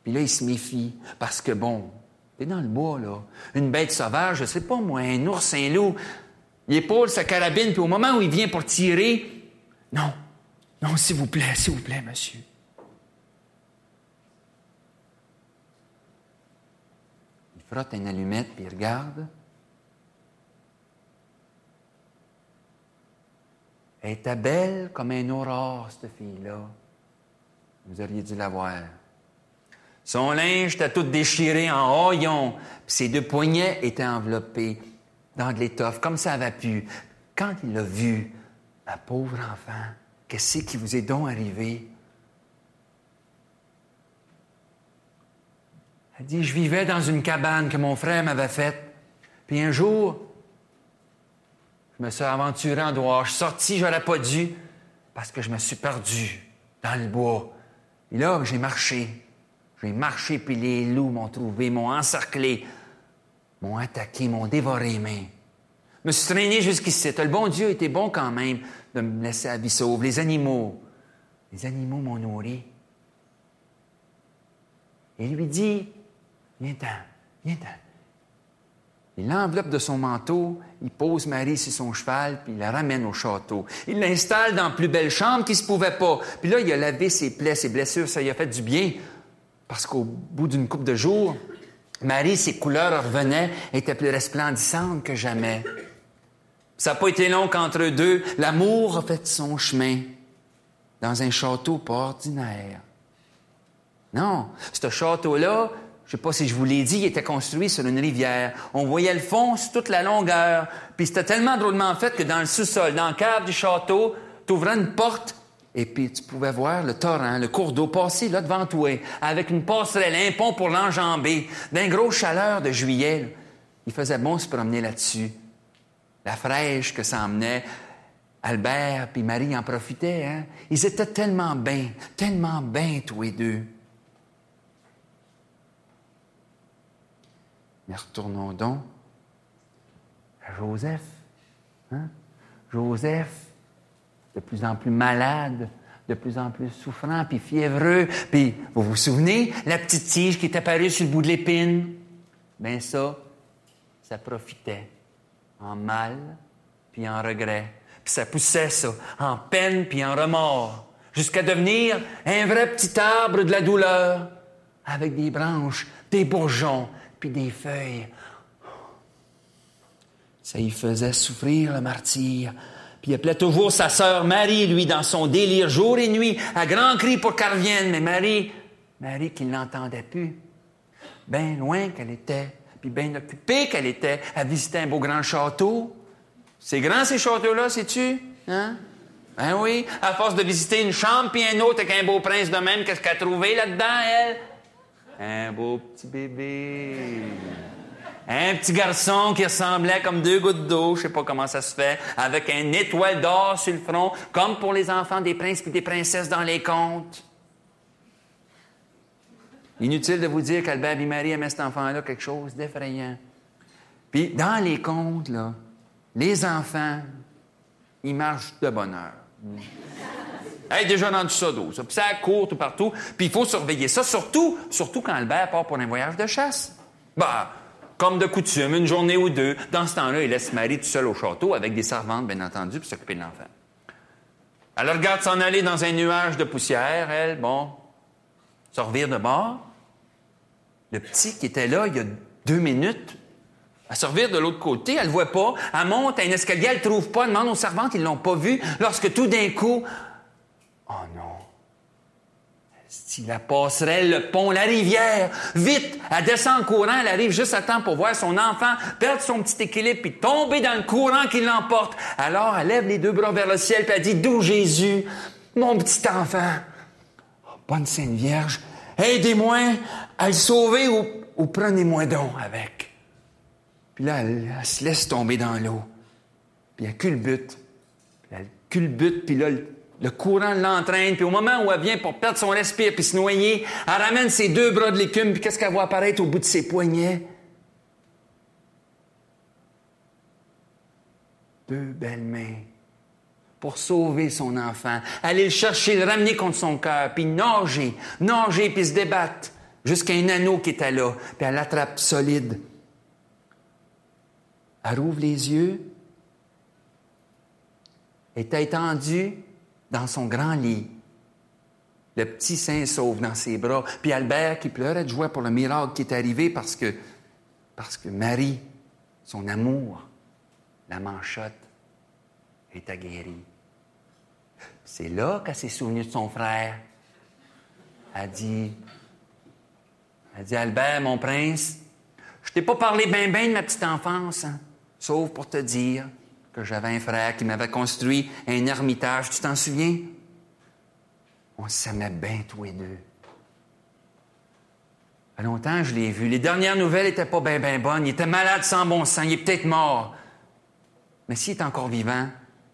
Puis là, il se méfie. Parce que, bon, t'es dans le bois, là. Une bête sauvage, je sais pas moi, un ours, un loup. Il épaule sa carabine, puis au moment où il vient pour tirer, non, non, s'il vous plaît, s'il vous plaît, monsieur. Il frotte une allumette, puis il regarde. Elle était belle comme un aurore, cette fille-là. Vous auriez dû la voir. Son linge était tout déchiré en haillons, puis ses deux poignets étaient enveloppés dans de l'étoffe, comme ça avait pu. Quand il l'a vue, ma pauvre enfant, qu'est-ce qui vous est donc arrivé? Elle dit, je vivais dans une cabane que mon frère m'avait faite. Puis un jour, je me suis aventuré en dehors. Je suis sorti, j'aurais pas dû, parce que je me suis perdu dans le bois. Et là, j'ai marché. J'ai marché, puis les loups m'ont trouvé, m'ont encerclé, m'ont attaqué, m'ont dévoré les mains. Je me suis traîné jusqu'ici. Le bon Dieu était bon quand même de me laisser à vie sauve. Les animaux, les animaux m'ont nourri. Et il lui dit, viens-t'en, viens-t'en. Il l'enveloppe de son manteau, il pose Marie sur son cheval, puis il la ramène au château. Il l'installe dans la plus belle chambre qui se pouvait pas. Puis là, il a lavé ses plaies, ses blessures, ça lui a fait du bien. Parce qu'au bout d'une coupe de jours, Marie, ses couleurs revenaient, était plus resplendissante que jamais. Ça n'a pas été long qu'entre eux deux, l'amour a fait son chemin dans un château pas ordinaire. Non, ce château-là, je sais pas si je vous l'ai dit, il était construit sur une rivière. On voyait le fond sur toute la longueur. Puis c'était tellement drôlement fait que dans le sous-sol, dans le cave du château, tu ouvrais une porte et puis tu pouvais voir le torrent, le cours d'eau passer là devant toi, avec une passerelle, un pont pour l'enjamber. D'un gros chaleur de juillet, il faisait bon se promener là-dessus. La fraîche que ça emmenait, Albert puis Marie en profitaient. Hein? Ils étaient tellement bien, tellement bien tous les deux. Mais retournons donc à Joseph. Hein? Joseph, de plus en plus malade, de plus en plus souffrant, puis fiévreux. Puis, vous vous souvenez, la petite tige qui est apparue sur le bout de l'épine? Ben ça, ça profitait en mal, puis en regret. Puis ça poussait ça, en peine, puis en remords, jusqu'à devenir un vrai petit arbre de la douleur, avec des branches, des bourgeons, puis des feuilles. Ça y faisait souffrir le martyr. Puis il appelait toujours sa sœur Marie, lui, dans son délire, jour et nuit, à grands cris pour qu'elle revienne. Mais Marie, Marie qui ne l'entendait plus, bien loin qu'elle était, puis bien occupée qu'elle était à visiter un beau grand château. C'est grand ces châteaux-là, sais-tu? Hein? Ben oui, à force de visiter une chambre puis un autre avec un beau prince de même, qu'est-ce qu'elle a trouvé là-dedans, elle? Un beau petit bébé. Un petit garçon qui ressemblait comme deux gouttes d'eau, je sais pas comment ça se fait, avec une étoile d'or sur le front, comme pour les enfants des princes et des princesses dans les contes. Inutile de vous dire qu'Albert et Marie aimaient cet enfant-là quelque chose d'effrayant. Puis, dans les contes, là, les enfants, ils marchent de bonheur. Hey, déjà rendu ça. Puis ça court tout partout. Puis il faut surveiller ça, surtout, surtout quand Albert part pour un voyage de chasse. Bah, comme de coutume, une journée ou deux. Dans ce temps-là, il laisse Marie tout seul au château avec des servantes, bien entendu, pour s'occuper de l'enfant. Elle regarde s'en aller dans un nuage de poussière, elle, bon. se de bord. Le petit qui était là il y a deux minutes, elle se revire de l'autre côté, elle le voit pas. Elle monte à un escalier, elle le trouve pas, elle demande aux servantes, ils l'ont pas vu. Lorsque tout d'un coup, oh non. Si la passerelle, le pont, la rivière, vite, elle descend en courant, elle arrive juste à temps pour voir son enfant perdre son petit équilibre puis tomber dans le courant qui l'emporte. Alors, elle lève les deux bras vers le ciel puis elle dit, d'où Jésus, mon petit enfant? Bonne Sainte Vierge, aidez-moi à le sauver ou, ou prenez-moi donc avec. Puis là, elle, elle se laisse tomber dans l'eau. Puis elle culbute. Puis elle culbute, puis là, le, le courant l'entraîne. Puis au moment où elle vient pour perdre son respire puis se noyer, elle ramène ses deux bras de l'écume, puis qu'est-ce qu'elle voit apparaître au bout de ses poignets? Deux belles mains pour sauver son enfant, aller le chercher, le ramener contre son cœur, puis nager, nager, puis se débattre jusqu'à un anneau qui était là, puis elle l'attrape solide. Elle rouvre les yeux, est étendue dans son grand lit. Le petit saint sauve dans ses bras. Puis Albert qui pleurait de joie pour le miracle qui est arrivé parce que, parce que Marie, son amour, la manchotte, est aguerrie. C'est là qu'elle s'est souvenue de son frère. Elle dit, dit, Albert, mon prince, je t'ai pas parlé bien ben de ma petite enfance, hein, sauf pour te dire j'avais un frère qui m'avait construit un ermitage. Tu t'en souviens? On s'aimait bien tous les deux. A longtemps, je l'ai vu. Les dernières nouvelles étaient pas bien, bien bonnes. Il était malade sans bon sens. Il est peut-être mort. Mais s'il est encore vivant,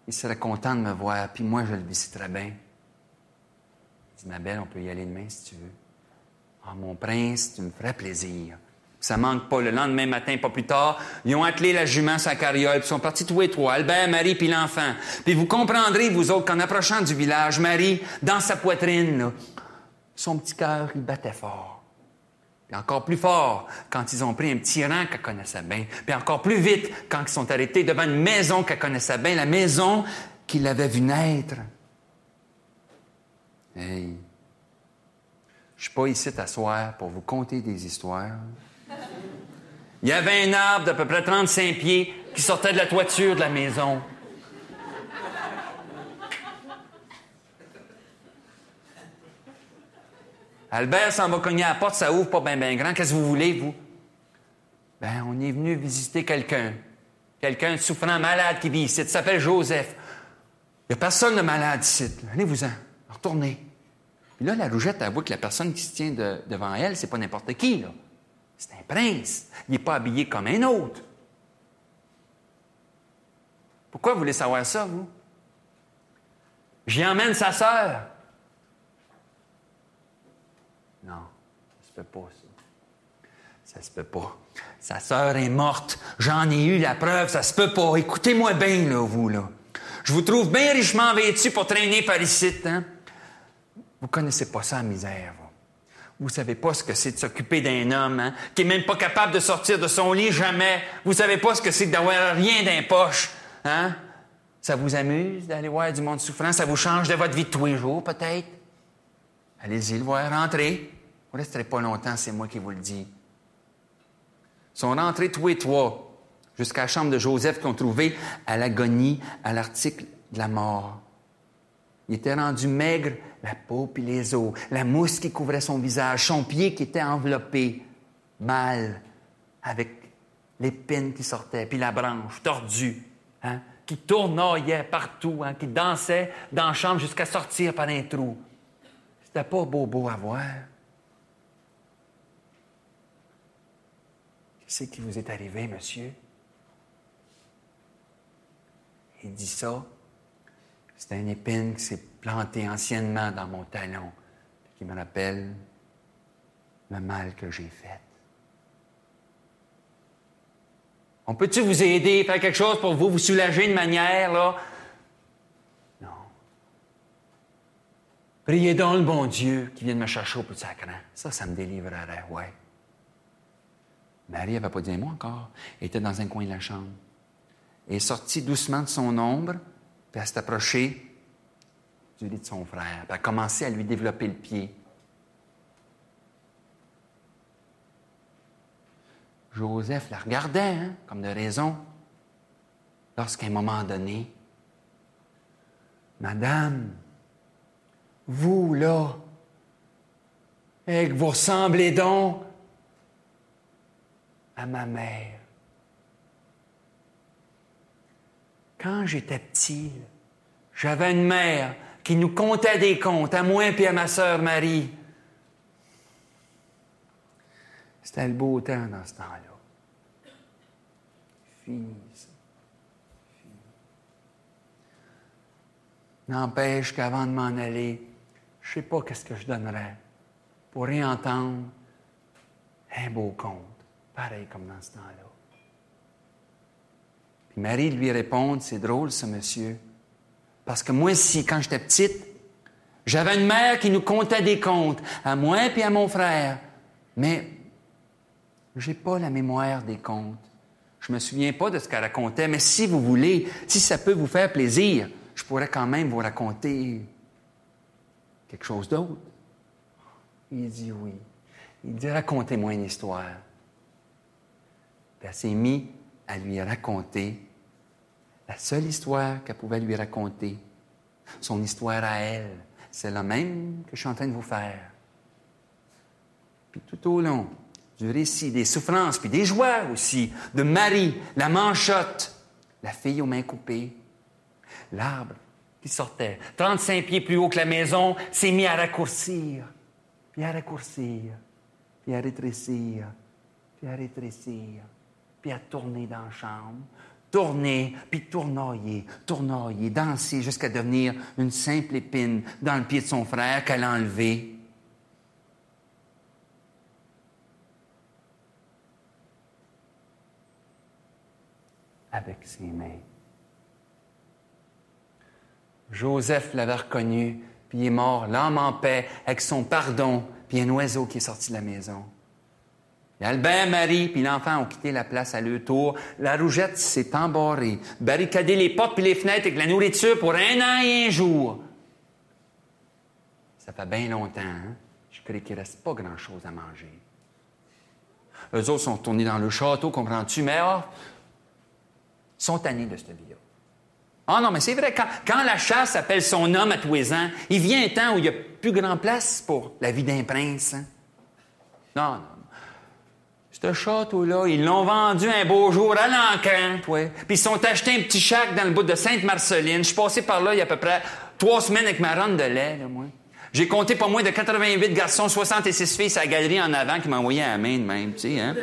il serait content de me voir, puis moi, je le visiterais bien. Il dit, ma belle, on peut y aller demain si tu veux. Ah, mon prince, tu me ferais plaisir. Ça manque pas. Le lendemain matin, pas plus tard, ils ont attelé la jument sa carriole, puis sont partis tous les trois, Albert, Marie, puis l'enfant. Puis vous comprendrez, vous autres, qu'en approchant du village, Marie, dans sa poitrine, son petit cœur, il battait fort. Puis encore plus fort quand ils ont pris un petit rang qu'elle connaissait bien. Puis encore plus vite quand ils sont arrêtés devant une maison qu'elle connaissait bien, la maison qu'il avait vue naître. Hey, je suis pas ici t'asseoir pour vous conter des histoires. Il y avait un arbre d'à peu près 35 pieds qui sortait de la toiture de la maison. Albert s'en va cogner à la porte, ça ouvre pas bien bien grand. Qu'est-ce que vous voulez, vous? Ben, on est venu visiter quelqu'un. Quelqu'un souffrant, malade qui vit ici. Il s'appelle Joseph. Il n'y a personne de malade ici. Allez-vous-en. Retournez. Puis là, la rougette avoue que la personne qui se tient de- devant elle, c'est pas n'importe qui, là. C'est un prince. Il n'est pas habillé comme un autre. Pourquoi vous voulez savoir ça, vous? J'y emmène sa sœur. Non, ça se peut pas, ça. Ça se peut pas. Sa sœur est morte. J'en ai eu la preuve, ça se peut pas. Écoutez-moi bien, là, vous, là. Je vous trouve bien richement vêtu pour traîner par ici, hein? Vous connaissez pas ça, misère, vous. Vous savez pas ce que c'est de s'occuper d'un homme, hein, qui est même pas capable de sortir de son lit jamais. Vous savez pas ce que c'est d'avoir rien dans les poches, hein? Ça vous amuse d'aller voir du monde souffrant? Ça vous change de votre vie de tous les jours, peut-être? Allez-y le voir, rentrez. Vous resterez pas longtemps, c'est moi qui vous le dis. Ils sont rentrés tous les trois jusqu'à la chambre de Joseph qu'ils ont trouvé à l'agonie, à l'article de la mort. Il était rendu maigre, la peau puis les os, la mousse qui couvrait son visage, son pied qui était enveloppé, mal, avec l'épine qui sortait, puis la branche tordue, hein, qui tournoyait partout, hein, qui dansait dans la chambre jusqu'à sortir par un trou. C'était pas beau beau à voir. Qu'est-ce qui vous est arrivé, monsieur? Il dit ça. C'est une épine qui s'est plantée anciennement dans mon talon, qui me rappelle le mal que j'ai fait. On peut-tu vous aider, faire quelque chose pour vous, vous soulager de manière, là? Non. Priez donc le bon Dieu qui vient de me chercher au plus sacrant. Ça, ça me délivrerait, ouais. Marie n'avait pas dit un mot encore. Elle était dans un coin de la chambre. Elle est sortie doucement de son ombre, puis à s'approcher du lit de son frère, à commencer à lui développer le pied. Joseph la regardait hein, comme de raison lorsqu'à un moment donné, Madame, vous là, vous ressemblez donc à ma mère. Quand j'étais petit, j'avais une mère qui nous comptait des comptes, à moi et à ma sœur Marie. C'était le beau temps dans ce temps-là. Fini, ça. N'empêche qu'avant de m'en aller, je ne sais pas qu'est-ce que je donnerais pour réentendre un beau conte, pareil comme dans ce temps-là. Marie lui répond, c'est drôle ce monsieur, parce que moi aussi, quand j'étais petite, j'avais une mère qui nous comptait des contes, à moi et à mon frère, mais j'ai pas la mémoire des contes. Je me souviens pas de ce qu'elle racontait, mais si vous voulez, si ça peut vous faire plaisir, je pourrais quand même vous raconter quelque chose d'autre. Il dit oui. Il dit racontez-moi une histoire. Elle s'est mise à lui raconter la seule histoire qu'elle pouvait lui raconter, son histoire à elle. C'est la même que je suis en train de vous faire. Puis tout au long du récit, des souffrances, puis des joies aussi, de Marie, la manchotte, la fille aux mains coupées, l'arbre qui sortait 35 pieds plus haut que la maison s'est mis à raccourcir, puis à raccourcir, puis à rétrécir, puis à rétrécir, puis à tourner dans la chambre, tourner, puis tournoyer, tournoyer, danser jusqu'à devenir une simple épine dans le pied de son frère qu'elle a enlevé. Avec ses mains. Joseph l'avait reconnu, puis il est mort, l'âme en paix, avec son pardon, puis un oiseau qui est sorti de la maison. Et Albert, Marie, puis l'enfant ont quitté la place à leur tour. La rougette s'est embarrée, barricadé les portes et les fenêtres avec la nourriture pour un an et un jour. Ça fait bien longtemps, hein? Je crois qu'il reste pas grand-chose à manger. Eux autres sont tournés dans le château, comprends-tu? Mais oh, sont tannés de cette vie-là. Ah non, mais c'est vrai, quand, quand, la chasse appelle son homme à tous les ans, il vient un temps où il n'y a plus grand place pour la vie d'un prince. Hein? Non, non. Ce château-là, ils l'ont vendu un beau jour à l'encan, toi. Puis ils sont achetés un petit chac dans le bout de Sainte-Marceline. Je suis passé par là il y a à peu près trois semaines avec ma ronde de lait, là, moi. J'ai compté pas moins de 88 garçons, 66 filles à la galerie en avant qui m'envoyaient à la main de même, tu sais, hein.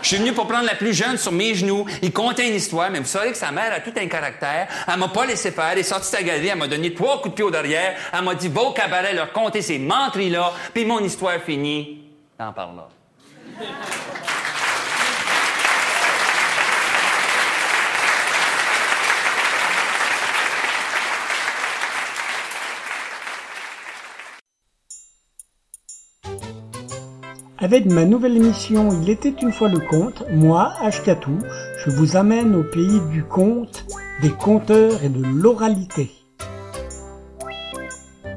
Je suis venu pour prendre la plus jeune sur mes genoux. Il comptait une histoire, mais vous savez que sa mère a tout un caractère. Elle m'a pas laissé faire. Elle est sortie de sa galerie, elle m'a donné trois coups de pied au derrière. Elle m'a dit, va au cabaret leur compter ces menteries-là, puis mon histoire finie. T'en parles là. Avec ma nouvelle émission Il était une fois le conte, moi, Ashkatou, je vous amène au pays du conte, des conteurs et de l'oralité.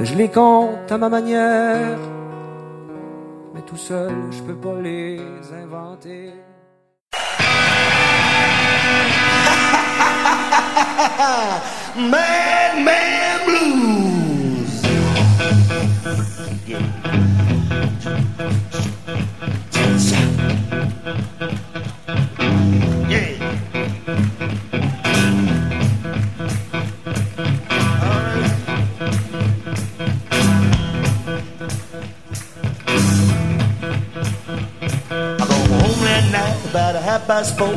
Je les compte à ma manière, mais tout seul je peux pas les inventer. past four.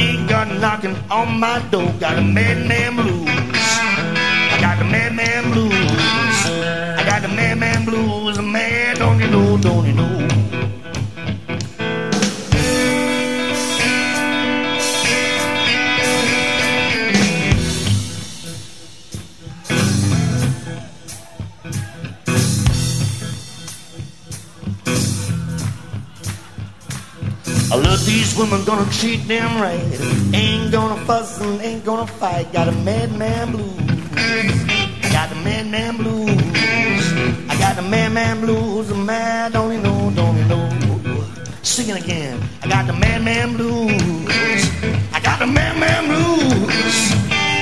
Ain't got knocking on my door. Got a man named I gonna treat them right. Ain't gonna fuss and ain't gonna fight. Got a madman blues. Got the madman blues. I got the madman blues. Man, don't you know, don't you know? Sing it again. I got the madman blues. I got the madman blues.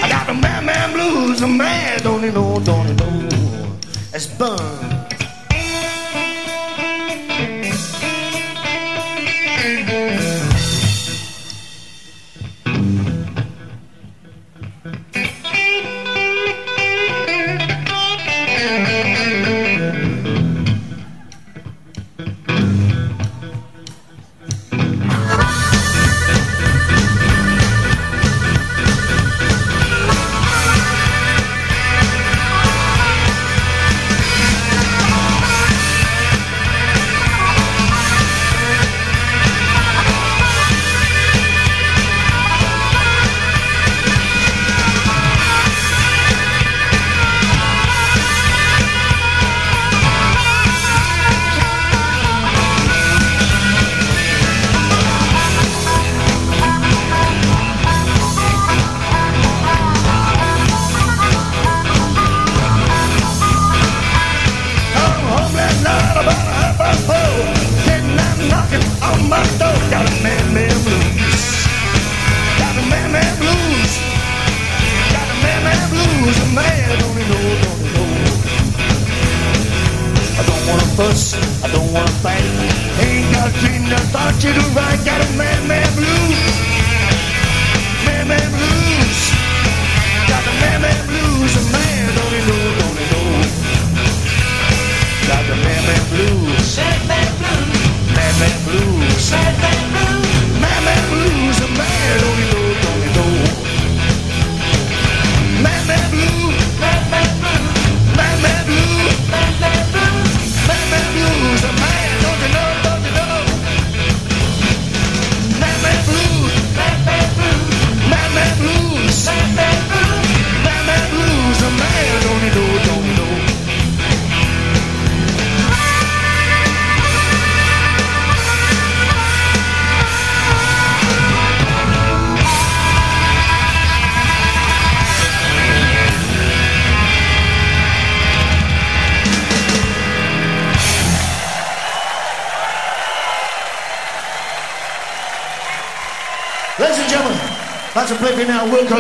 I got the madman blues. Man, don't you know, don't you know? It's bun.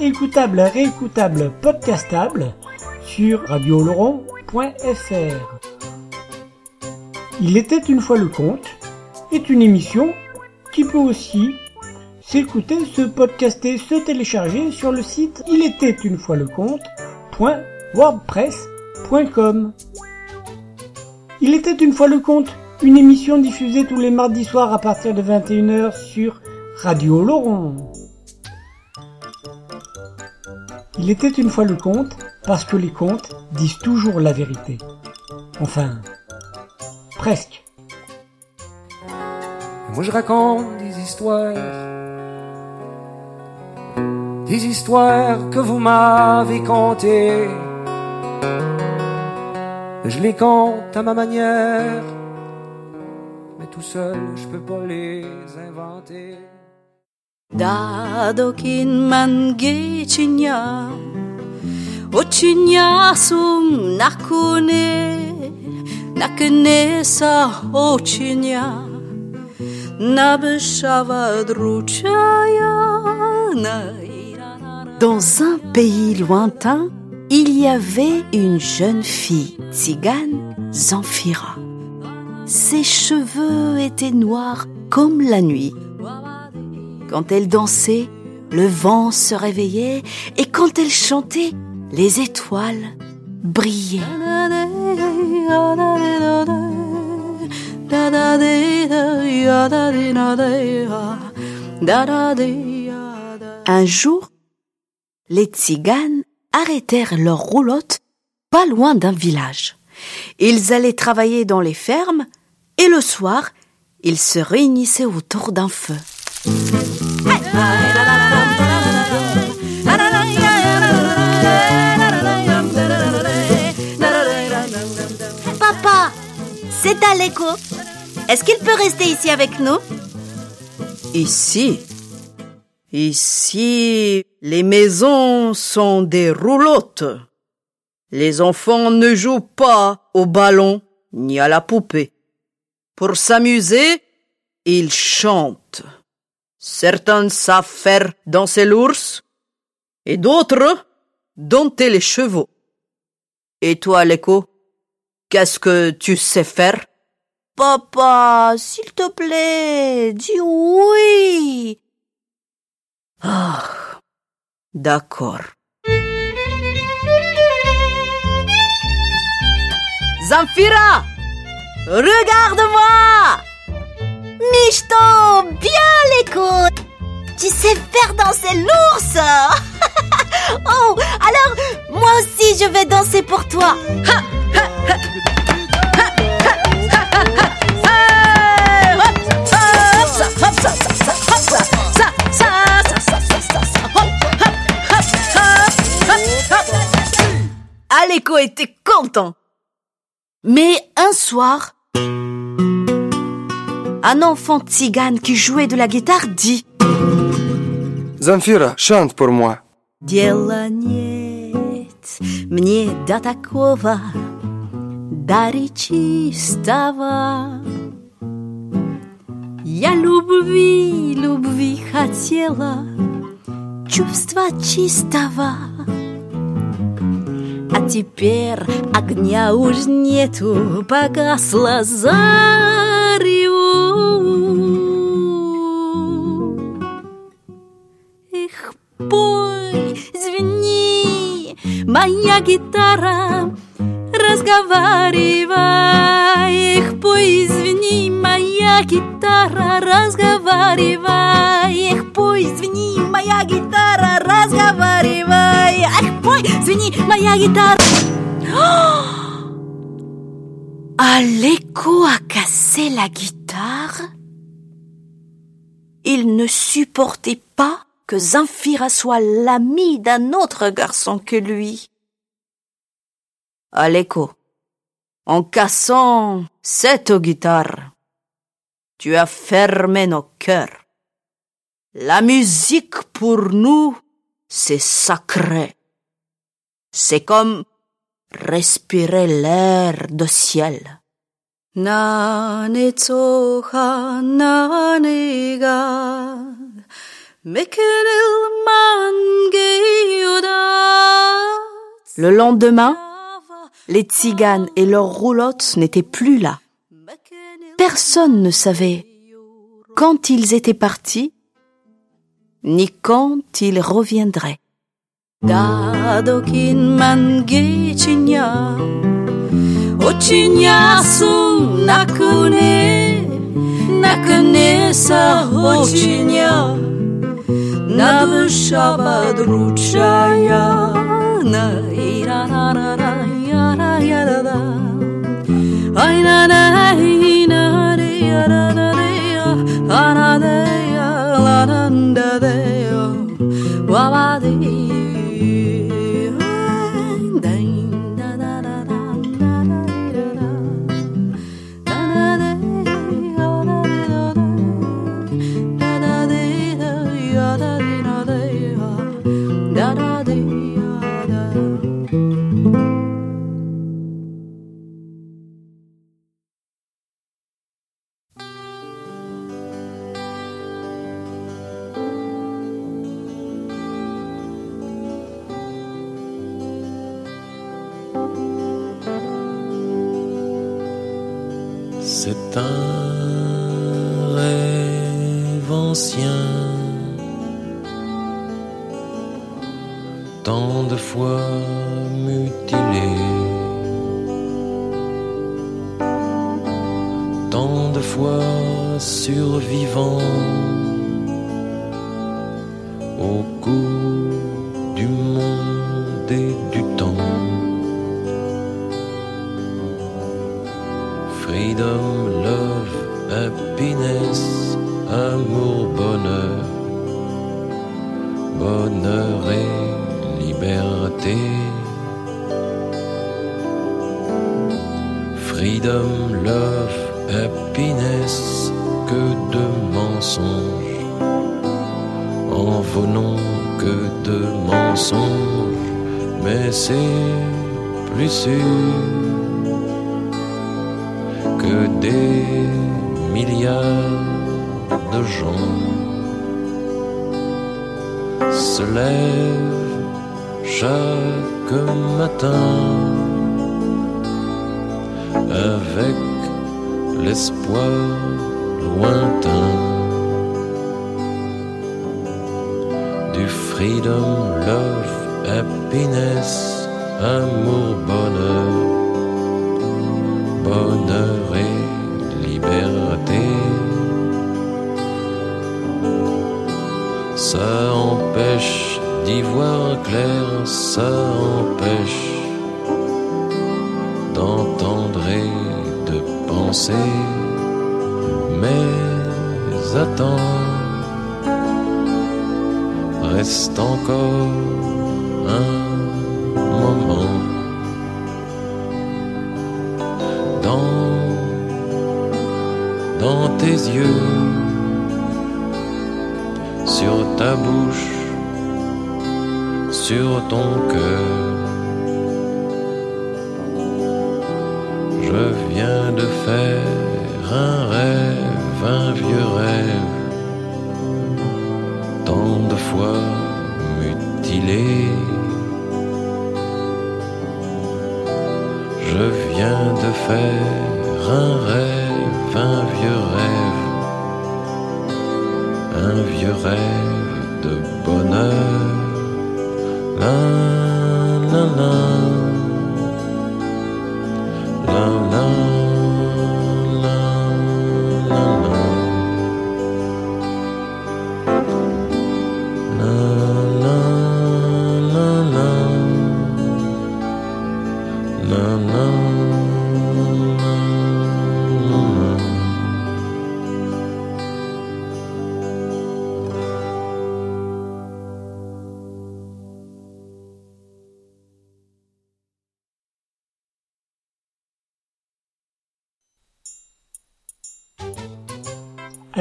écoutable, réécoutable, podcastable sur radioloron.fr. Il était une fois le conte est une émission qui peut aussi s'écouter, se podcaster, se télécharger sur le site il était une fois le conte.wordpress.com. Il était une fois le conte, une émission diffusée tous les mardis soirs à partir de 21h sur Radio Laurent. Il était une fois le conte parce que les contes disent toujours la vérité. Enfin, presque. Moi je raconte des histoires, des histoires que vous m'avez contées. Je les compte à ma manière, mais tout seul je peux pas les inventer. Dadokin man gecinia Ocinia sum nakune Nakenesa ira Dans un pays lointain, il y avait une jeune fille tzigane, Zamfira. Ses cheveux étaient noirs comme la nuit. Quand elle dansait, le vent se réveillait et quand elle chantait, les étoiles brillaient. Un jour, les tziganes arrêtèrent leur roulotte pas loin d'un village. Ils allaient travailler dans les fermes et le soir, ils se réunissaient autour d'un feu. Papa, c'est Aleko. Est-ce qu'il peut rester ici avec nous? Ici, ici, les maisons sont des roulottes. Les enfants ne jouent pas au ballon ni à la poupée. Pour s'amuser, ils chantent. Certains savent faire danser l'ours et d'autres dompter les chevaux. Et toi, Léco, qu'est-ce que tu sais faire? Papa, s'il te plaît, dis oui. Ah, d'accord. Zamfira, regarde-moi Michto, bien l'écoute. Tu sais faire danser l'ours. oh, alors moi aussi je vais danser pour toi. Aleko était content. Mais un soir, un enfant tzigane qui jouait de la guitare dit Zamfira, chante pour moi. Дела нет мне до такого, дари чистого. Я любви, любви хотела, чувства чистого. А теперь огня уж нету, погасла зарю. пой, звени, моя гитара, разговаривай. Эх, пой, извини, моя гитара, разговаривай. Эх, пой, извини, моя гитара, разговаривай. Эх, пой, извини, моя гитара. Aleko a cassé la guitare. Il ne supportait pas que Zinfira soit l'ami d'un autre garçon que lui. À en cassant cette guitare, tu as fermé nos cœurs. La musique pour nous, c'est sacré. C'est comme respirer l'air de ciel. Le lendemain, les tziganes et leurs roulottes n'étaient plus là. Personne ne savait quand ils étaient partis, ni quand ils reviendraient. навышала дручая на ира на на на я на я да да ай на на и на де я да да де я а на де я la da da de yo wa wa de dans tes yeux, sur ta bouche, sur ton cœur. Je viens de faire un rêve, un vieux rêve, tant de fois mutilé. Je viens de faire un rêve, un un